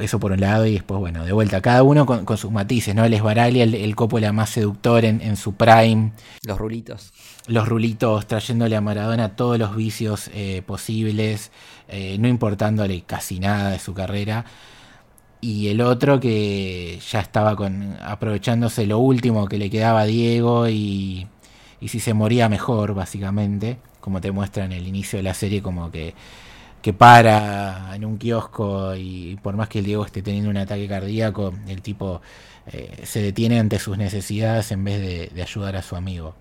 Eso por un lado, y después, bueno, de vuelta, cada uno con, con sus matices, ¿no? El Esbaraglia, el, el Coppola más seductor en, en su prime, Los rulitos. los rulitos trayéndole a Maradona todos los vicios eh, posibles, eh, no importándole casi nada de su carrera. Y el otro que ya estaba con aprovechándose lo último que le quedaba a Diego y, y si se moría mejor, básicamente, como te muestra en el inicio de la serie, como que que para en un kiosco y por más que el Diego esté teniendo un ataque cardíaco, el tipo eh, se detiene ante sus necesidades en vez de, ayudar a su amigo.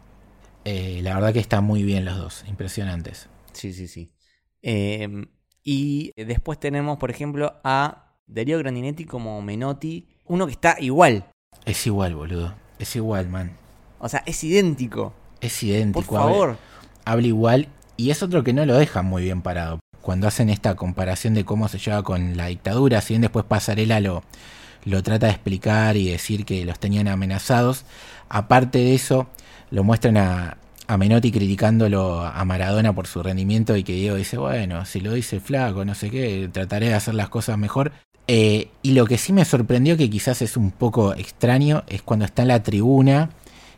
Eh, la verdad que están muy bien los dos, impresionantes. Sí, sí, sí. Em, y después tenemos, por ejemplo, a Darío Grandinetti como Menotti, uno que está igual. Es igual, boludo. Es igual, man. O sea, es idéntico. Es idéntico. Por favor. habla igual y es otro que no lo deja muy bien parado cuando hacen esta comparación de cómo se lleva con la dictadura, si bien después Pasarela lo, lo trata de explicar y decir que los tenían amenazados, aparte de eso, lo muestran a, a Menotti criticándolo a Maradona por su rendimiento y que Diego dice, bueno, si lo dice flaco, no sé qué, trataré de hacer las cosas mejor. Eh, y lo que sí me sorprendió, que quizás es un poco extraño, es cuando está en la tribuna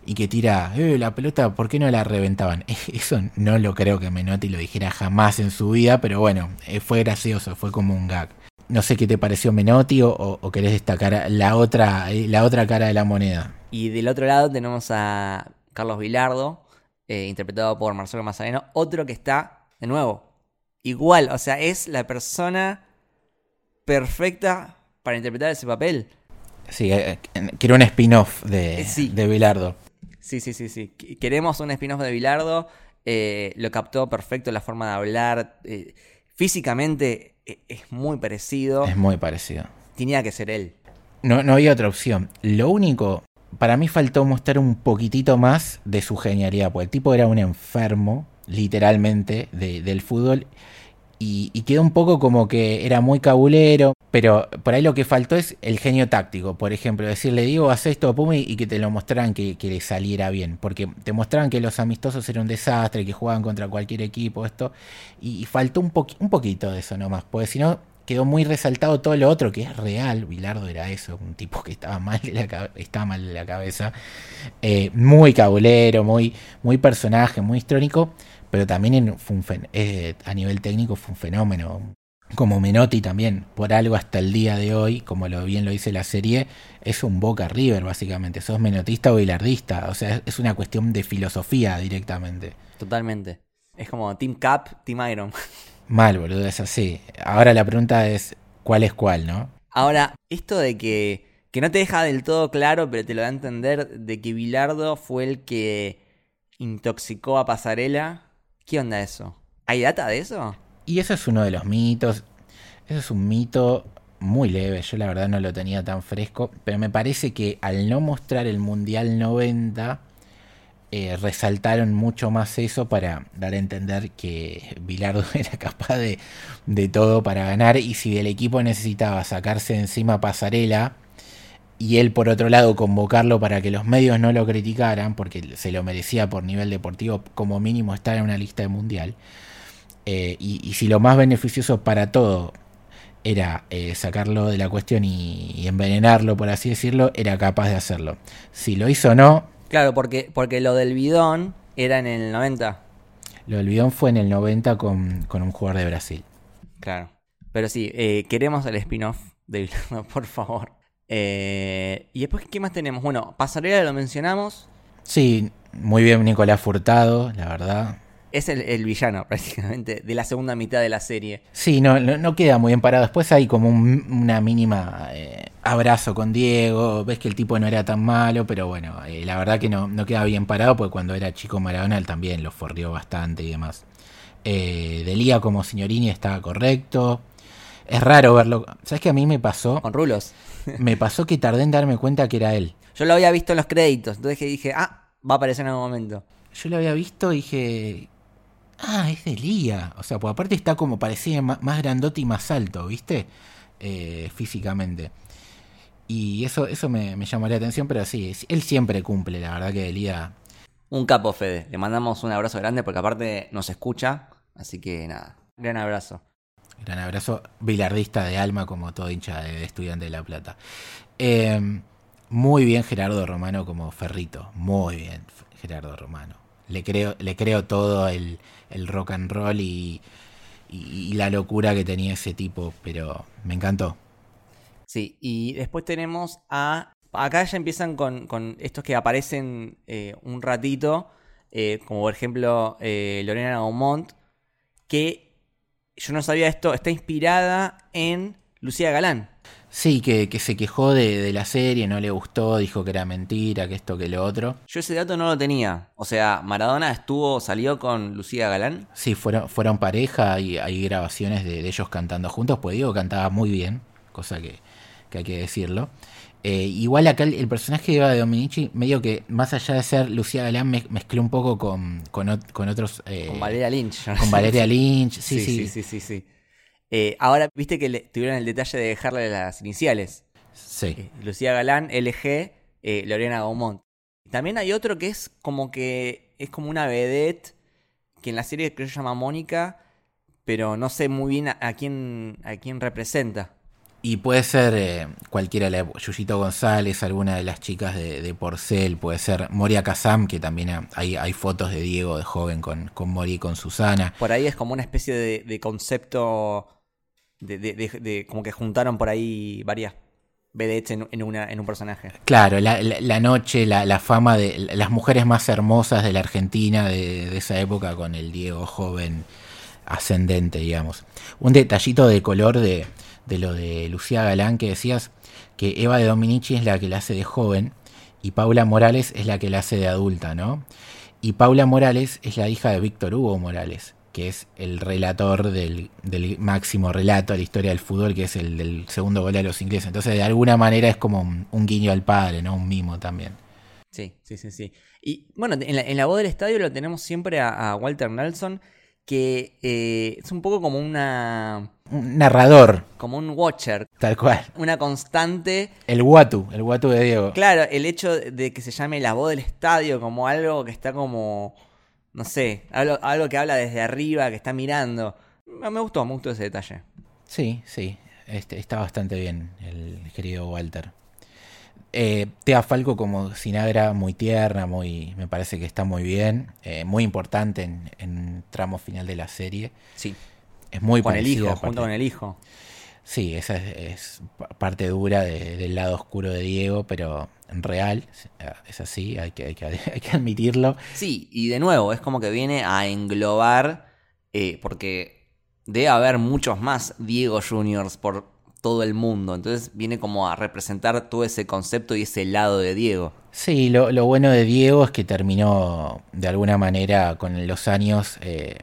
y que tira, eh, la pelota, ¿por qué no la reventaban? Eso no lo creo que Menotti lo dijera jamás en su vida, pero bueno, eh, fue gracioso, fue como un gag. No sé qué te pareció Menotti o, querés destacar la otra, eh, la otra cara de la moneda. Y del otro lado tenemos a Carlos Vilardo, eh, interpretado por Marcelo Mazzareno, otro que está, de nuevo, igual, o sea, es la persona perfecta para interpretar ese papel. Sí, quiero un spin-off de, de Bilardo. Sí, sí, sí, sí. Queremos un spin-off de Bilardo. Eh, lo captó perfecto la forma de hablar. Eh, físicamente e, es muy parecido. Es muy parecido. Tenía que ser él. No, no había otra opción. Lo único, para mí faltó mostrar un poquitito más de su genialidad, porque el tipo era un enfermo, literalmente, del fútbol y, quedó un poco como que era muy cabulero, pero por ahí lo que faltó es el genio táctico. Por ejemplo, decirle, digo, haz esto, Pumi, y que te lo mostraran que, le saliera bien. Porque te mostraban que los amistosos eran un desastre, que jugaban contra cualquier equipo, esto. Y, faltó un, un poquito de eso nomás. Porque si no, quedó muy resaltado todo lo otro que es real. Bilardo era eso, un tipo que estaba mal de la, estaba mal de la cabeza. Eh, muy cabulero, muy, muy personaje, muy histórico pero también fue eh, a nivel técnico fue un fenómeno. Como Menotti también, por algo hasta el día de hoy, como lo bien lo dice la serie, es un Boca River básicamente. Sos menotista o bilardista. O sea, es una cuestión de filosofía directamente. Totalmente. Es como Team Cap, Team Iron. Mal, boludo, es así. Ahora la pregunta es, ¿cuál es cuál, no? Ahora, esto de que, que no te deja del todo claro, pero te lo da a entender, de que Bilardo fue el que intoxicó a Pasarela ¿Qué onda eso? ¿Hay data de eso? Y eso es uno de los mitos. Eso es un mito muy leve. Yo la verdad no lo tenía tan fresco. Pero me parece que al no mostrar el Mundial 90, eh, resaltaron mucho más eso para dar a entender que Bilardo era capaz de, de todo para ganar. Y si el equipo necesitaba sacarse encima pasarela y él por otro lado convocarlo para que los medios no lo criticaran, porque se lo merecía por nivel deportivo como mínimo estar en una lista de mundial, eh, y, si lo más beneficioso para todo era eh, sacarlo de la cuestión y, envenenarlo, por así decirlo, era capaz de hacerlo. Si lo hizo o no... Claro, porque, porque lo del bidón era en el 90. Lo del bidón fue en el 90 con, un jugador de Brasil. Claro. Pero sí, eh, queremos el spin-off de por favor. Eh, y después, ¿qué más tenemos? Bueno, Pasarela lo mencionamos. Sí, muy bien Nicolás Furtado, la verdad. Es el, villano prácticamente de la segunda mitad de la serie. Sí, no, no, queda muy bien parado. Después hay como una mínima eh, abrazo con Diego. Ves que el tipo no era tan malo, pero bueno, eh, la verdad que no, no queda bien parado porque cuando era chico Maradona él también lo forrió bastante y demás. Eh, Delía como señorini estaba correcto. Es raro verlo. ¿Sabes qué a mí me pasó? Con rulos. Me pasó que tardé en darme cuenta que era él. Yo lo había visto en los créditos, entonces dije, ah, va a aparecer en algún momento. Yo lo había visto y dije, ah, es de Lía. O sea, pues aparte está como parecía más, grandote y más alto, ¿viste? Eh, físicamente. Y eso, eso me, llamó la atención, pero sí, él siempre cumple, la verdad que Lía. Un capo, Fede. Le mandamos un abrazo grande porque aparte nos escucha. Así que nada, gran abrazo. Gran abrazo, bilardista de alma, como todo hincha de estudiante de La Plata. Eh, muy bien Gerardo Romano como Ferrito, muy bien Gerardo Romano. Le creo, le creo todo el, rock and roll y, la locura que tenía ese tipo, pero me encantó. Sí, y después tenemos a... Acá ya empiezan con, estos que aparecen eh, un ratito, eh, como por ejemplo Lorena Gaumont, que yo no sabía esto, está inspirada en Lucía Galán. Sí, que, que se quejó de, de, la serie, no le gustó, dijo que era mentira, que esto, que lo otro. Yo ese dato no lo tenía. O sea, Maradona estuvo, salió con Lucía Galán. Sí, fueron, fueron pareja y hay grabaciones de, de ellos cantando juntos, pues digo, cantaba muy bien, cosa que, que hay que decirlo. Eh, igual acá el, el, personaje de Eva de Dominici, medio que más allá de ser Lucía Galán, me, mezcló un poco con, con, con otros... Eh, con Valeria Lynch. Con Valeria Lynch, sí, sí. Sí, sí, sí, sí. Eh, ahora, viste que le, tuvieron el detalle de dejarle las iniciales. Sí. Lucía Galán, LG, Lorena Gaumont. También hay otro que es como que es como una vedette que en la serie creo que se llama Mónica, pero no sé muy bien a, a quién a quién representa. Y puede ser eh, cualquiera, la Yuyito González, alguna de las chicas de, de, Porcel, puede ser Moria Kazam, que también hay, hay fotos de Diego de joven con, con Mori y con Susana. Por ahí es como una especie de, de concepto de, de, como que juntaron por ahí varias vedettes en, en, una, en un personaje. Claro, la, la, la noche, la, la, fama de las mujeres más hermosas de la Argentina de, de esa época con el Diego joven ascendente, digamos. Un detallito de color de, de lo de Lucía Galán que decías que Eva de Dominici es la que la hace de joven y Paula Morales es la que la hace de adulta, ¿no? Y Paula Morales es la hija de Víctor Hugo Morales, que es el relator del, del, máximo relato de la historia del fútbol, que es el del segundo gol de los ingleses. Entonces, de alguna manera es como un, guiño al padre, ¿no? Un mimo también. Sí, sí, sí, sí. Y bueno, en la, en la voz del estadio lo tenemos siempre a Walter Nelson, que eh, es un poco como una... Un narrador. Como un watcher. Tal cual. Una constante. El guatu, el guatu de Diego. Claro, el hecho de que se llame la voz del estadio como algo que está como... No sé, algo, algo que habla desde arriba, que está mirando. Me gustó, me gustó ese detalle. Sí, sí. Este, está bastante bien el querido Walter. Eh, Tea Falco como Sinagra, muy tierna, muy, me parece que está muy bien, eh, muy importante en, en tramo final de la serie. Sí. Es muy con el hijo, junto con el hijo. Sí, esa es, es parte dura de, del lado oscuro de Diego, pero en real es así, hay que, hay que, hay que admitirlo. Sí, y de nuevo, es como que viene a englobar, eh, porque debe haber muchos más Diego Juniors por todo el mundo. Entonces viene como a representar todo ese concepto y ese lado de Diego. Sí, lo, lo bueno de Diego es que terminó de alguna manera con los años, eh,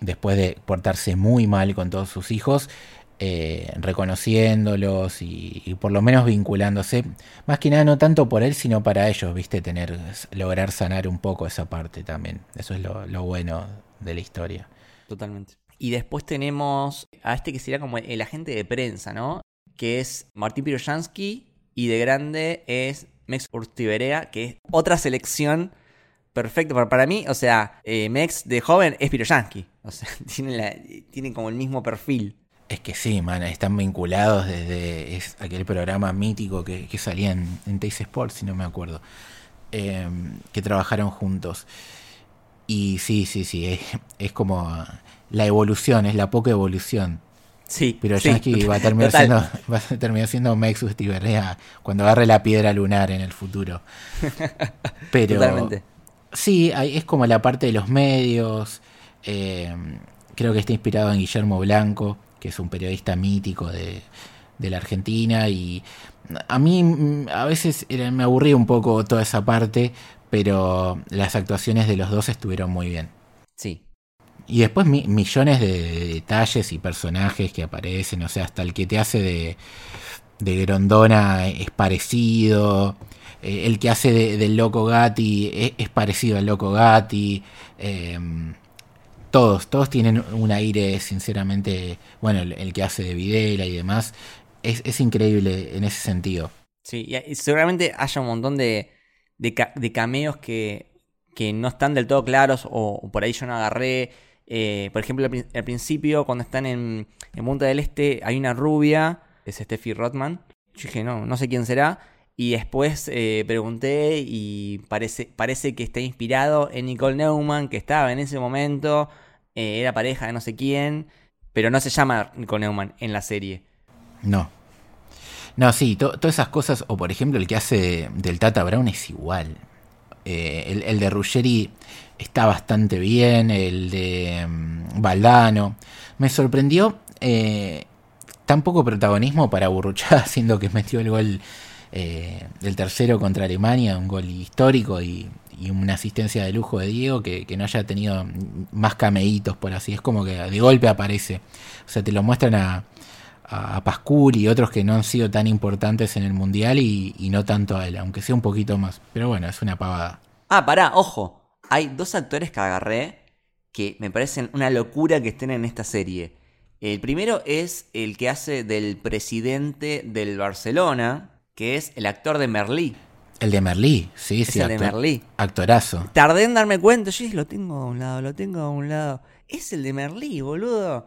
después de portarse muy mal con todos sus hijos, eh, reconociéndolos y, y, por lo menos vinculándose, más que nada no tanto por él, sino para ellos, viste, tener, lograr sanar un poco esa parte también. Eso es lo, lo bueno de la historia. Totalmente. Y después tenemos a este que sería como el agente de prensa, ¿no? Que es Martín Piroyansky y de grande es Mex Urtiberea, que es otra selección perfecta para, para mí. O sea, eh, Mex de joven es Piroyansky. O sea, tienen como el mismo perfil. Es que sí, man, están vinculados desde es aquel programa mítico que, que salía en, en Sports, si no me acuerdo, eh, que trabajaron juntos. Y sí, sí, sí, es como la evolución, es la poca evolución. Sí. Pero Yankee sí, va, a terminar siendo, va a terminar siendo Mexus Tiberea cuando agarre la piedra lunar en el futuro. Pero Totalmente. sí, hay, es como la parte de los medios. Eh, creo que está inspirado en Guillermo Blanco, que es un periodista mítico de, de la Argentina. Y a mí a veces era, me aburría un poco toda esa parte, pero las actuaciones de los dos estuvieron muy bien. Sí, y después mi, millones de, de, detalles y personajes que aparecen, o sea, hasta el que te hace de, de Grondona es parecido, eh, el que hace de, del Loco Gatti es, parecido al Loco Gatti, eh, todos, todos tienen un aire sinceramente, bueno, el, que hace de Videla y demás, es, es, increíble en ese sentido. Sí, y seguramente haya un montón de, de, de cameos que, que no están del todo claros o por ahí yo no agarré. Eh, por ejemplo, al, principio, cuando están en, en Punta del Este, hay una rubia, es Steffi Rothman. Yo dije, no, no sé quién será. Y después eh, pregunté y parece, parece que está inspirado en Nicole Neumann, que estaba en ese momento, eh, era pareja de no sé quién, pero no se llama Nicole Neumann en la serie. No. No, sí, to todas esas cosas, o por ejemplo el que hace del Tata Brown es igual. Eh, el, de Ruggeri está bastante bien, el de mm, Valdano. Me sorprendió eh, tan poco protagonismo para Burruchaga, siendo que metió el gol eh, del tercero contra Alemania, un gol histórico y, una asistencia de lujo de Diego que, no haya tenido más cameitos por así. Es como que de golpe aparece. O sea, te lo muestran a, a Pascul y otros que no han sido tan importantes en el Mundial y, y no tanto a él, aunque sea un poquito más. Pero bueno, es una pavada. Ah, pará, ojo. Hay dos actores que agarré que me parecen una locura que estén en esta serie. El primero es el que hace del presidente del Barcelona, que es el actor de Merlí. El de Merlí, sí, es sí. El de Merlí. Actorazo. Tardé en darme cuenta, sí, lo tengo a un lado, lo tengo a un lado. Es el de Merlí, boludo.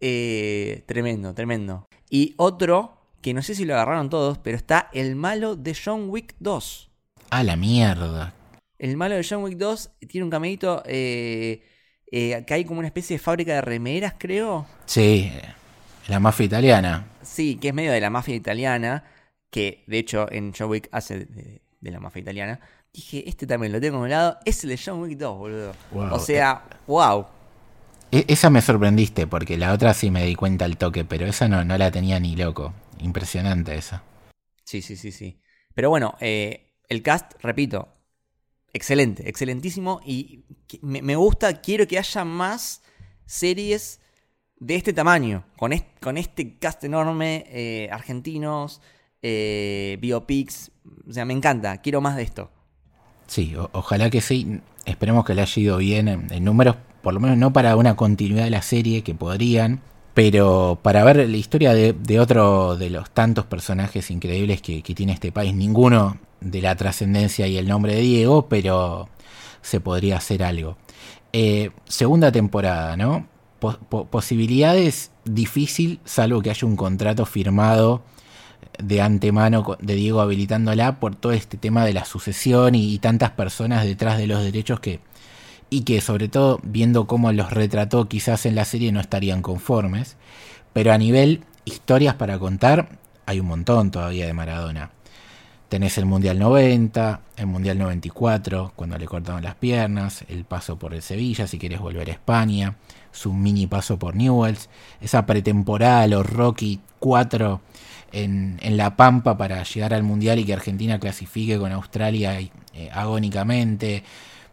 Eh, tremendo, tremendo. Y otro, que no sé si lo agarraron todos, pero está el malo de John Wick 2. A la mierda. El malo de John Wick 2 tiene un camellito eh, eh, que hay como una especie de fábrica de remeras, creo. Sí, la mafia italiana. Sí, que es medio de la mafia italiana, que de hecho en John Wick hace de, la mafia italiana. Dije, este también lo tengo a un lado, es el de John Wick 2, boludo. O sea, wow. E, esa me sorprendiste, porque la otra sí me di cuenta al toque, pero esa no, no la tenía ni loco. Impresionante esa. Sí, sí, sí, sí. Pero bueno, eh, el cast, repito, excelente, excelentísimo. Y me, gusta, quiero que haya más series de este tamaño, con, con este cast enorme, eh, argentinos, eh, biopics. O sea, me encanta, quiero más de esto. Sí, ojalá que sí. Esperemos que le haya ido bien en números por lo menos no para una continuidad de la serie que podrían, pero para ver la historia de, otro de los tantos personajes increíbles que, tiene este país, ninguno de la trascendencia y el nombre de Diego, pero se podría hacer algo. Eh, segunda temporada, ¿no? posibilidades difícil, salvo que haya un contrato firmado de antemano de Diego habilitándola por todo este tema de la sucesión y tantas personas detrás de los derechos que, y que sobre todo viendo cómo los retrató quizás en la serie no estarían conformes, pero a nivel historias para contar hay un montón todavía de Maradona. Tenés el Mundial 90, el Mundial 94, cuando le cortaron las piernas, el paso por el Sevilla, si quieres volver a España, su mini paso por Newells, esa pretemporada, los Rocky 4 en, en, La Pampa para llegar al Mundial y que Argentina clasifique con Australia eh, agónicamente,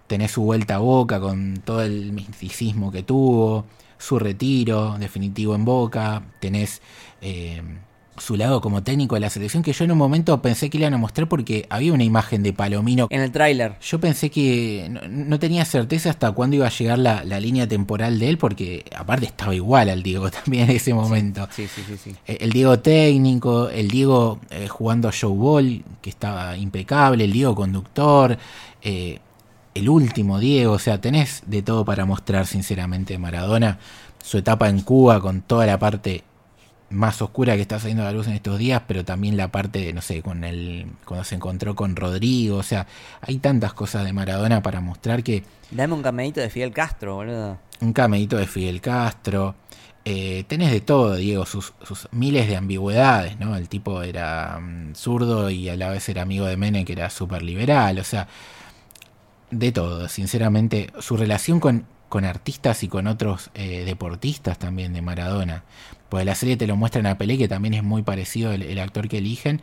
tenés su vuelta a Boca con todo el misticismo que tuvo, su retiro definitivo en Boca, tenés eh, su lado como técnico de la selección que yo en un momento pensé que le iban a mostrar porque había una imagen de Palomino. En el tráiler. Yo pensé que no, tenía certeza hasta cuándo iba a llegar la, línea temporal de él porque aparte estaba igual al Diego también en ese momento. Sí, sí, sí. sí, El Diego técnico, el Diego eh, jugando a showball que estaba impecable, el Diego conductor. Eh, el último Diego, o sea, tenés de todo para mostrar sinceramente Maradona, su etapa en Cuba con toda la parte más oscura que está saliendo a la luz en estos días, pero también la parte, no sé, con el cuando se encontró con Rodrigo, o sea, hay tantas cosas de Maradona para mostrar que Dame un camedito de Fidel Castro, boludo. Un camedito de Fidel Castro. Eh, tenés de todo, Diego, sus, miles de ambigüedades, ¿no? El tipo era mm, zurdo y a la vez era amigo de Menem, que era súper liberal, o sea, de todo, sinceramente. Su relación con, con artistas y con otros eh, deportistas también de Maradona. Pues la serie te lo muestra en Pelé, que también es muy parecido el, actor que eligen.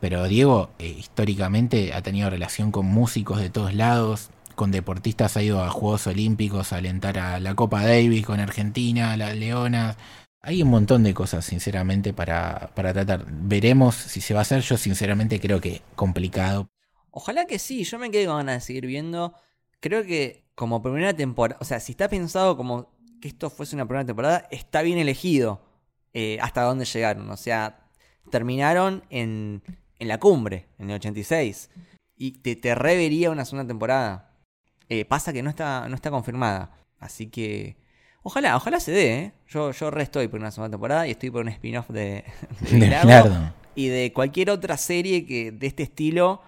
Pero Diego, eh, históricamente, ha tenido relación con músicos de todos lados, con deportistas, ha ido a Juegos Olímpicos a alentar a la Copa Davis con Argentina, a las Leonas. Hay un montón de cosas, sinceramente, para, para tratar. Veremos si se va a hacer. Yo, sinceramente, creo que complicado. Ojalá que sí, yo me quedé con ganas de seguir viendo. Creo que como primera temporada, o sea, si está pensado como que esto fuese una primera temporada, está bien elegido eh, hasta dónde llegaron. O sea, terminaron en, en la cumbre, en el 86. Y te, te revería una segunda temporada. Eh, pasa que no está, no está confirmada. Así que. Ojalá, ojalá se dé, ¿eh? Yo, yo re estoy por una segunda temporada y estoy por un spin-off de, de, y de cualquier otra serie que de este estilo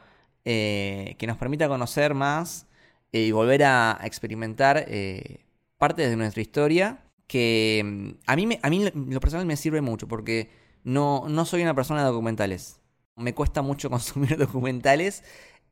eh, que nos permita conocer más eh, y volver a, experimentar eh, partes de nuestra historia que mm, a mí, a mí lo personal me sirve mucho porque no, no soy una persona de documentales. Me cuesta mucho consumir documentales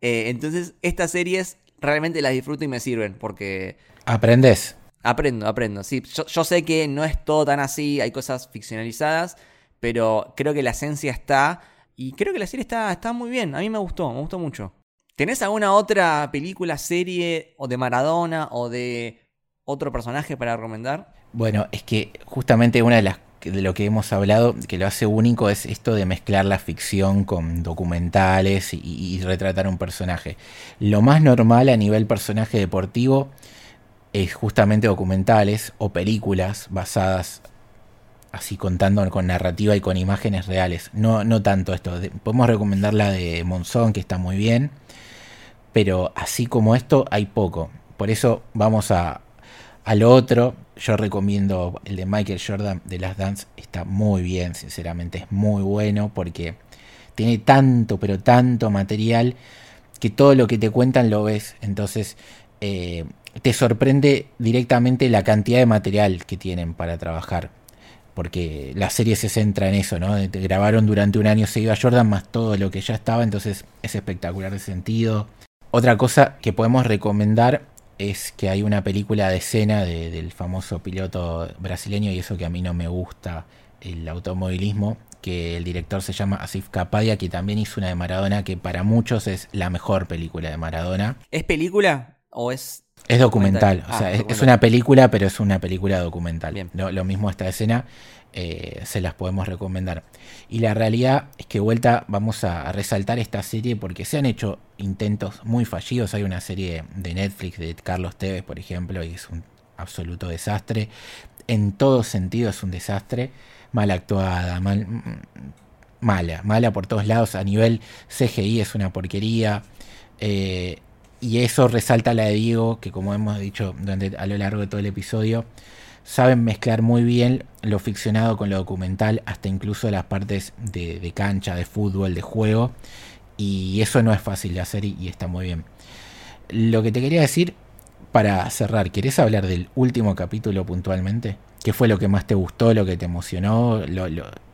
Eh, entonces, estas series realmente las disfruto y me sirven porque... ¿Aprendes? Aprendo, aprendo. Sí, yo, yo sé que no es todo tan así, hay cosas ficcionalizadas, pero creo que la esencia está y creo que la serie está, está muy bien. A mí me gustó, me gustó mucho. ¿Tenés alguna otra película, serie o de Maradona o de otro personaje para recomendar? Bueno, es que justamente una de las de lo que hemos hablado que lo hace único es esto de mezclar la ficción con documentales y, y retratar un personaje. Lo más normal a nivel personaje deportivo es justamente documentales o películas basadas así contando con narrativa y con imágenes reales. No, no tanto esto. podemos recomendar la de Monzón, que está muy bien. Pero así como esto, hay poco. Por eso vamos a, al otro. Yo recomiendo el de Michael Jordan de Las Dance. Está muy bien, sinceramente. Es muy bueno porque tiene tanto, pero tanto material que todo lo que te cuentan lo ves. Entonces, eh, te sorprende directamente la cantidad de material que tienen para trabajar. Porque la serie se centra en eso, ¿no? Grabaron durante un año seguido a Jordan más todo lo que ya estaba, entonces es espectacular de sentido. Otra cosa que podemos recomendar es que hay una película de escena del famoso piloto brasileño y eso que a mí no me gusta, el automovilismo, que el director se llama Asif Kapadia, que también hizo una de Maradona, que para muchos es la mejor película de Maradona. ¿Es película o es es documental, o sea, ah, es, una película, pero es una película documental. Lo, mismo esta escena, eh, se las podemos recomendar. Y la realidad es que vuelta vamos a, resaltar esta serie porque se han hecho intentos muy fallidos. Hay una serie de Netflix de Carlos Tevez, por ejemplo, y es un absoluto desastre. En todo sentido es un desastre. Mal actuada, mal, mala, mala por todos lados. A nivel CGI es una porquería. Eh, y eso resalta la de Diego, que como hemos dicho durante, a lo largo de todo el episodio, saben mezclar muy bien lo ficcionado con lo documental, hasta incluso las partes de, cancha, de fútbol, de juego. Y eso no es fácil de hacer y, está muy bien. Lo que te quería decir para cerrar, ¿querés hablar del último capítulo puntualmente? ¿Qué fue lo que más te gustó, lo que te emocionó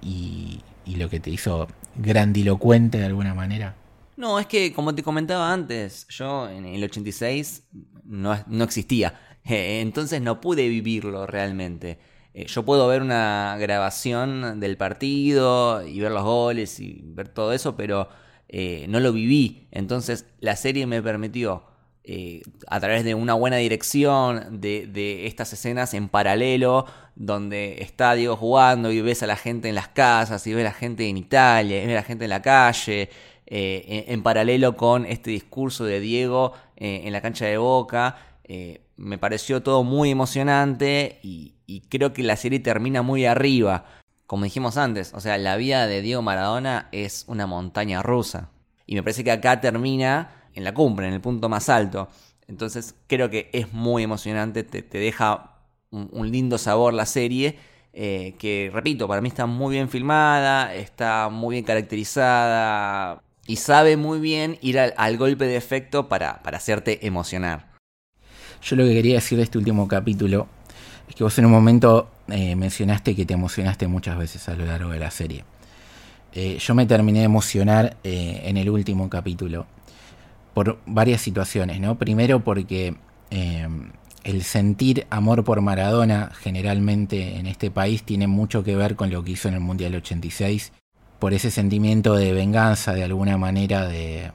y, y lo que te hizo grandilocuente de alguna manera? No, es que como te comentaba antes, yo en el 86 no, no existía, entonces no pude vivirlo realmente. Eh, yo puedo ver una grabación del partido y ver los goles y ver todo eso, pero eh, no lo viví. Entonces la serie me permitió, eh, a través de una buena dirección, de, de, estas escenas en paralelo, donde está Diego jugando y ves a la gente en las casas, y ves a la gente en Italia, y ves a la gente en la calle. Eh, en, paralelo con este discurso de Diego eh, en la cancha de Boca. Eh, me pareció todo muy emocionante y, creo que la serie termina muy arriba. Como dijimos antes, o sea, la vida de Diego Maradona es una montaña rusa. Y me parece que acá termina en la cumbre, en el punto más alto. Entonces creo que es muy emocionante, te, deja un, lindo sabor la serie. que repito, para mí está muy bien filmada, está muy bien caracterizada, y sabe muy bien ir al, golpe de efecto para, hacerte emocionar. Yo lo que quería decir de este último capítulo es que vos en un momento eh, mencionaste que te emocionaste muchas veces a lo largo de la serie. Eh, yo me terminé de emocionar eh, en el último capítulo por varias situaciones, ¿no? Primero porque el sentir amor por Maradona generalmente en este país tiene mucho que ver con lo que hizo en el Mundial 86 por ese sentimiento de venganza de alguna manera de,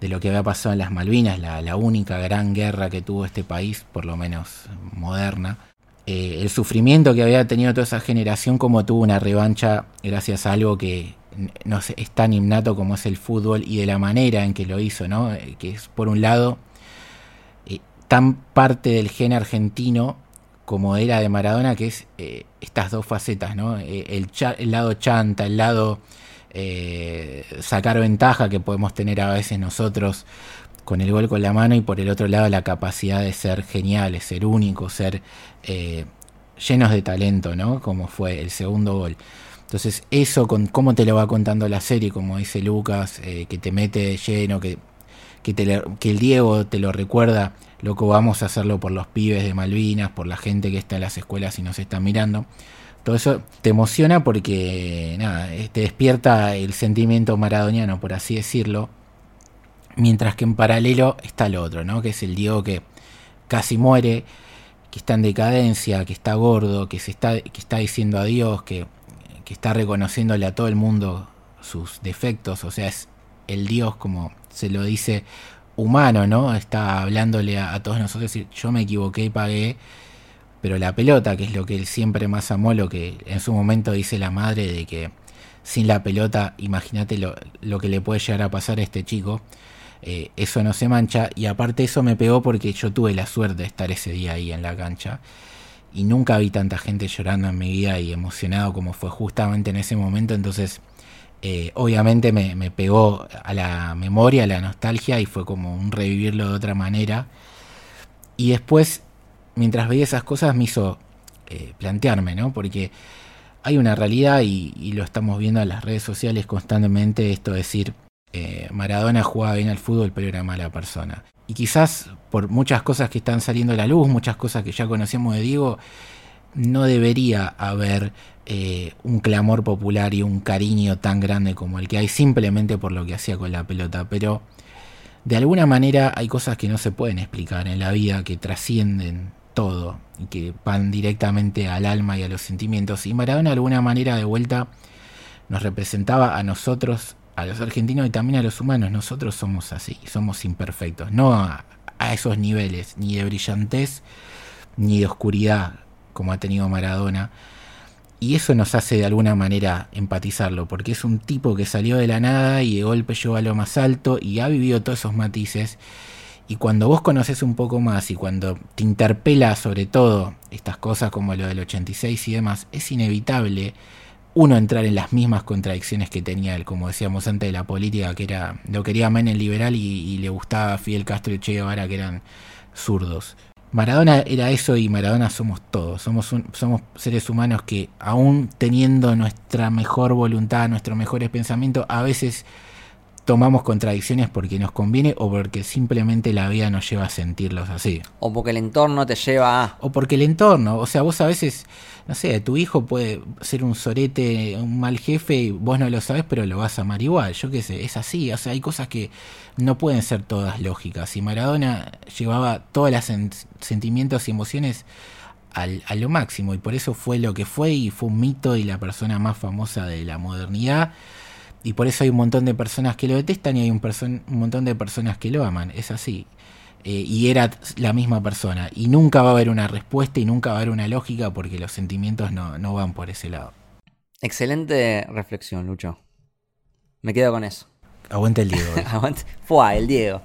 lo que había pasado en las Malvinas, la, única gran guerra que tuvo este país, por lo menos moderna. Eh, el sufrimiento que había tenido toda esa generación como tuvo una revancha gracias a algo que no sé, es tan innato como es el fútbol y de la manera en que lo hizo, ¿no? Eh, que es por un lado eh, tan parte del gen argentino como era de Maradona, que es eh, estas dos facetas, ¿no? Eh, el, el, lado chanta, el lado eh, sacar ventaja que podemos tener a veces nosotros con el gol con la mano y por el otro lado la capacidad de ser geniales, ser únicos, ser llenos de talento, ¿no? Como fue el segundo gol. Entonces eso con cómo te lo va contando la serie, como dice Lucas, que te mete de lleno, que, que, que el Diego te lo recuerda loco, vamos a hacerlo por los pibes de Malvinas, por la gente que está en las escuelas y nos está mirando. Todo eso te emociona porque nada, te despierta el sentimiento maradoniano, por así decirlo. Mientras que en paralelo está el otro, ¿no? Que es el Diego que casi muere, que está en decadencia, que está gordo, que se está, que está diciendo adiós, que, que está reconociéndole a todo el mundo sus defectos, o sea, es el Dios como se lo dice humano, ¿no? Está hablándole a, todos nosotros, decir, yo me equivoqué y pagué, pero la pelota, que es lo que él siempre más amó, lo que en su momento dice la madre de que sin la pelota, imagínate lo, lo que le puede llegar a pasar a este chico, eh, eso no se mancha y aparte eso me pegó porque yo tuve la suerte de estar ese día ahí en la cancha y nunca vi tanta gente llorando en mi vida y emocionado como fue justamente en ese momento, entonces eh, obviamente me, me, pegó a la memoria, a la nostalgia y fue como un revivirlo de otra manera y después mientras veía esas cosas me hizo eh, plantearme, ¿no? Porque hay una realidad y, lo estamos viendo en las redes sociales constantemente, esto de decir, eh, Maradona jugaba bien al fútbol, pero era mala persona. Y quizás por muchas cosas que están saliendo a la luz, muchas cosas que ya conocemos de Diego, no debería haber eh, un clamor popular y un cariño tan grande como el que hay simplemente por lo que hacía con la pelota. Pero de alguna manera hay cosas que no se pueden explicar en la vida, que trascienden todo y que van directamente al alma y a los sentimientos. Y Maradona de alguna manera de vuelta nos representaba a nosotros a los argentinos y también a los humanos. Nosotros somos así, somos imperfectos, no a, a, esos niveles, ni de brillantez, ni de oscuridad, como ha tenido Maradona. Y eso nos hace de alguna manera empatizarlo, porque es un tipo que salió de la nada y de golpe llegó a lo más alto y ha vivido todos esos matices. Y cuando vos conoces un poco más y cuando te interpela sobre todo estas cosas como lo del 86 y demás, es inevitable uno entrar en las mismas contradicciones que tenía él, como decíamos antes de la política, que era lo quería Menem liberal y, y, le gustaba Fidel Castro y Che Guevara, que eran zurdos. Maradona era eso y Maradona somos todos, somos, un, somos seres humanos que aún teniendo nuestra mejor voluntad, nuestros mejores pensamientos, a veces tomamos contradicciones porque nos conviene o porque simplemente la vida nos lleva a sentirlos así. O porque el entorno te lleva a... O porque el entorno, o sea, vos a veces, no sé, tu hijo puede ser un sorete, un mal jefe y vos no lo sabes, pero lo vas a amar igual, yo qué sé, es así, o sea, hay cosas que no pueden ser todas lógicas. Y Maradona llevaba todos los sentimientos y emociones al, a lo máximo y por eso fue lo que fue y fue un mito y la persona más famosa de la modernidad y por eso hay un montón de personas que lo detestan y hay un, un montón de personas que lo aman. Es así. Eh, y era la misma persona. Y nunca va a haber una respuesta y nunca va a haber una lógica porque los sentimientos no, no van por ese lado. Excelente reflexión, Lucho. Me quedo con eso. Aguante el Diego. Aguante. Fue el Diego.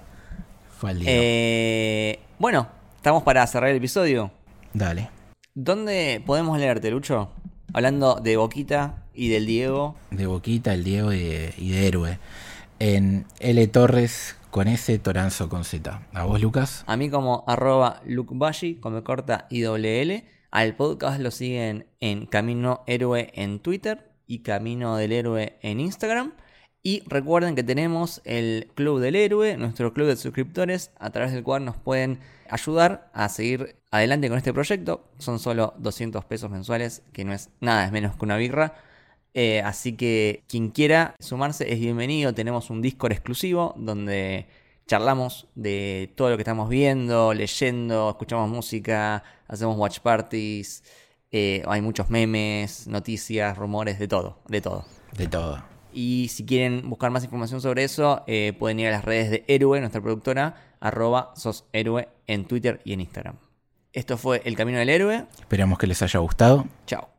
Fue el Diego. Eh, bueno, estamos para cerrar el episodio. Dale. ¿Dónde podemos leerte, Lucho? Hablando de Boquita y del Diego. De Boquita, el Diego y de, y de Héroe. En L Torres con S, Toranzo con Z. ¿A vos, Lucas? A mí como arroba Bashi, con me corta y doble L. Al podcast lo siguen en Camino Héroe en Twitter y Camino del Héroe en Instagram. Y recuerden que tenemos el Club del Héroe, nuestro club de suscriptores, a través del cual nos pueden ayudar a seguir adelante con este proyecto. Son solo 200 pesos mensuales, que no es nada, es menos que una birra. Eh, así que quien quiera sumarse es bienvenido. Tenemos un Discord exclusivo donde charlamos de todo lo que estamos viendo, leyendo, escuchamos música, hacemos watch parties. Eh, hay muchos memes, noticias, rumores, de todo, de todo. De todo. Y si quieren buscar más información sobre eso, eh, pueden ir a las redes de Héroe, nuestra productora, arroba sos héroe en Twitter y en Instagram. Esto fue El Camino del Héroe. Esperamos que les haya gustado. Chao.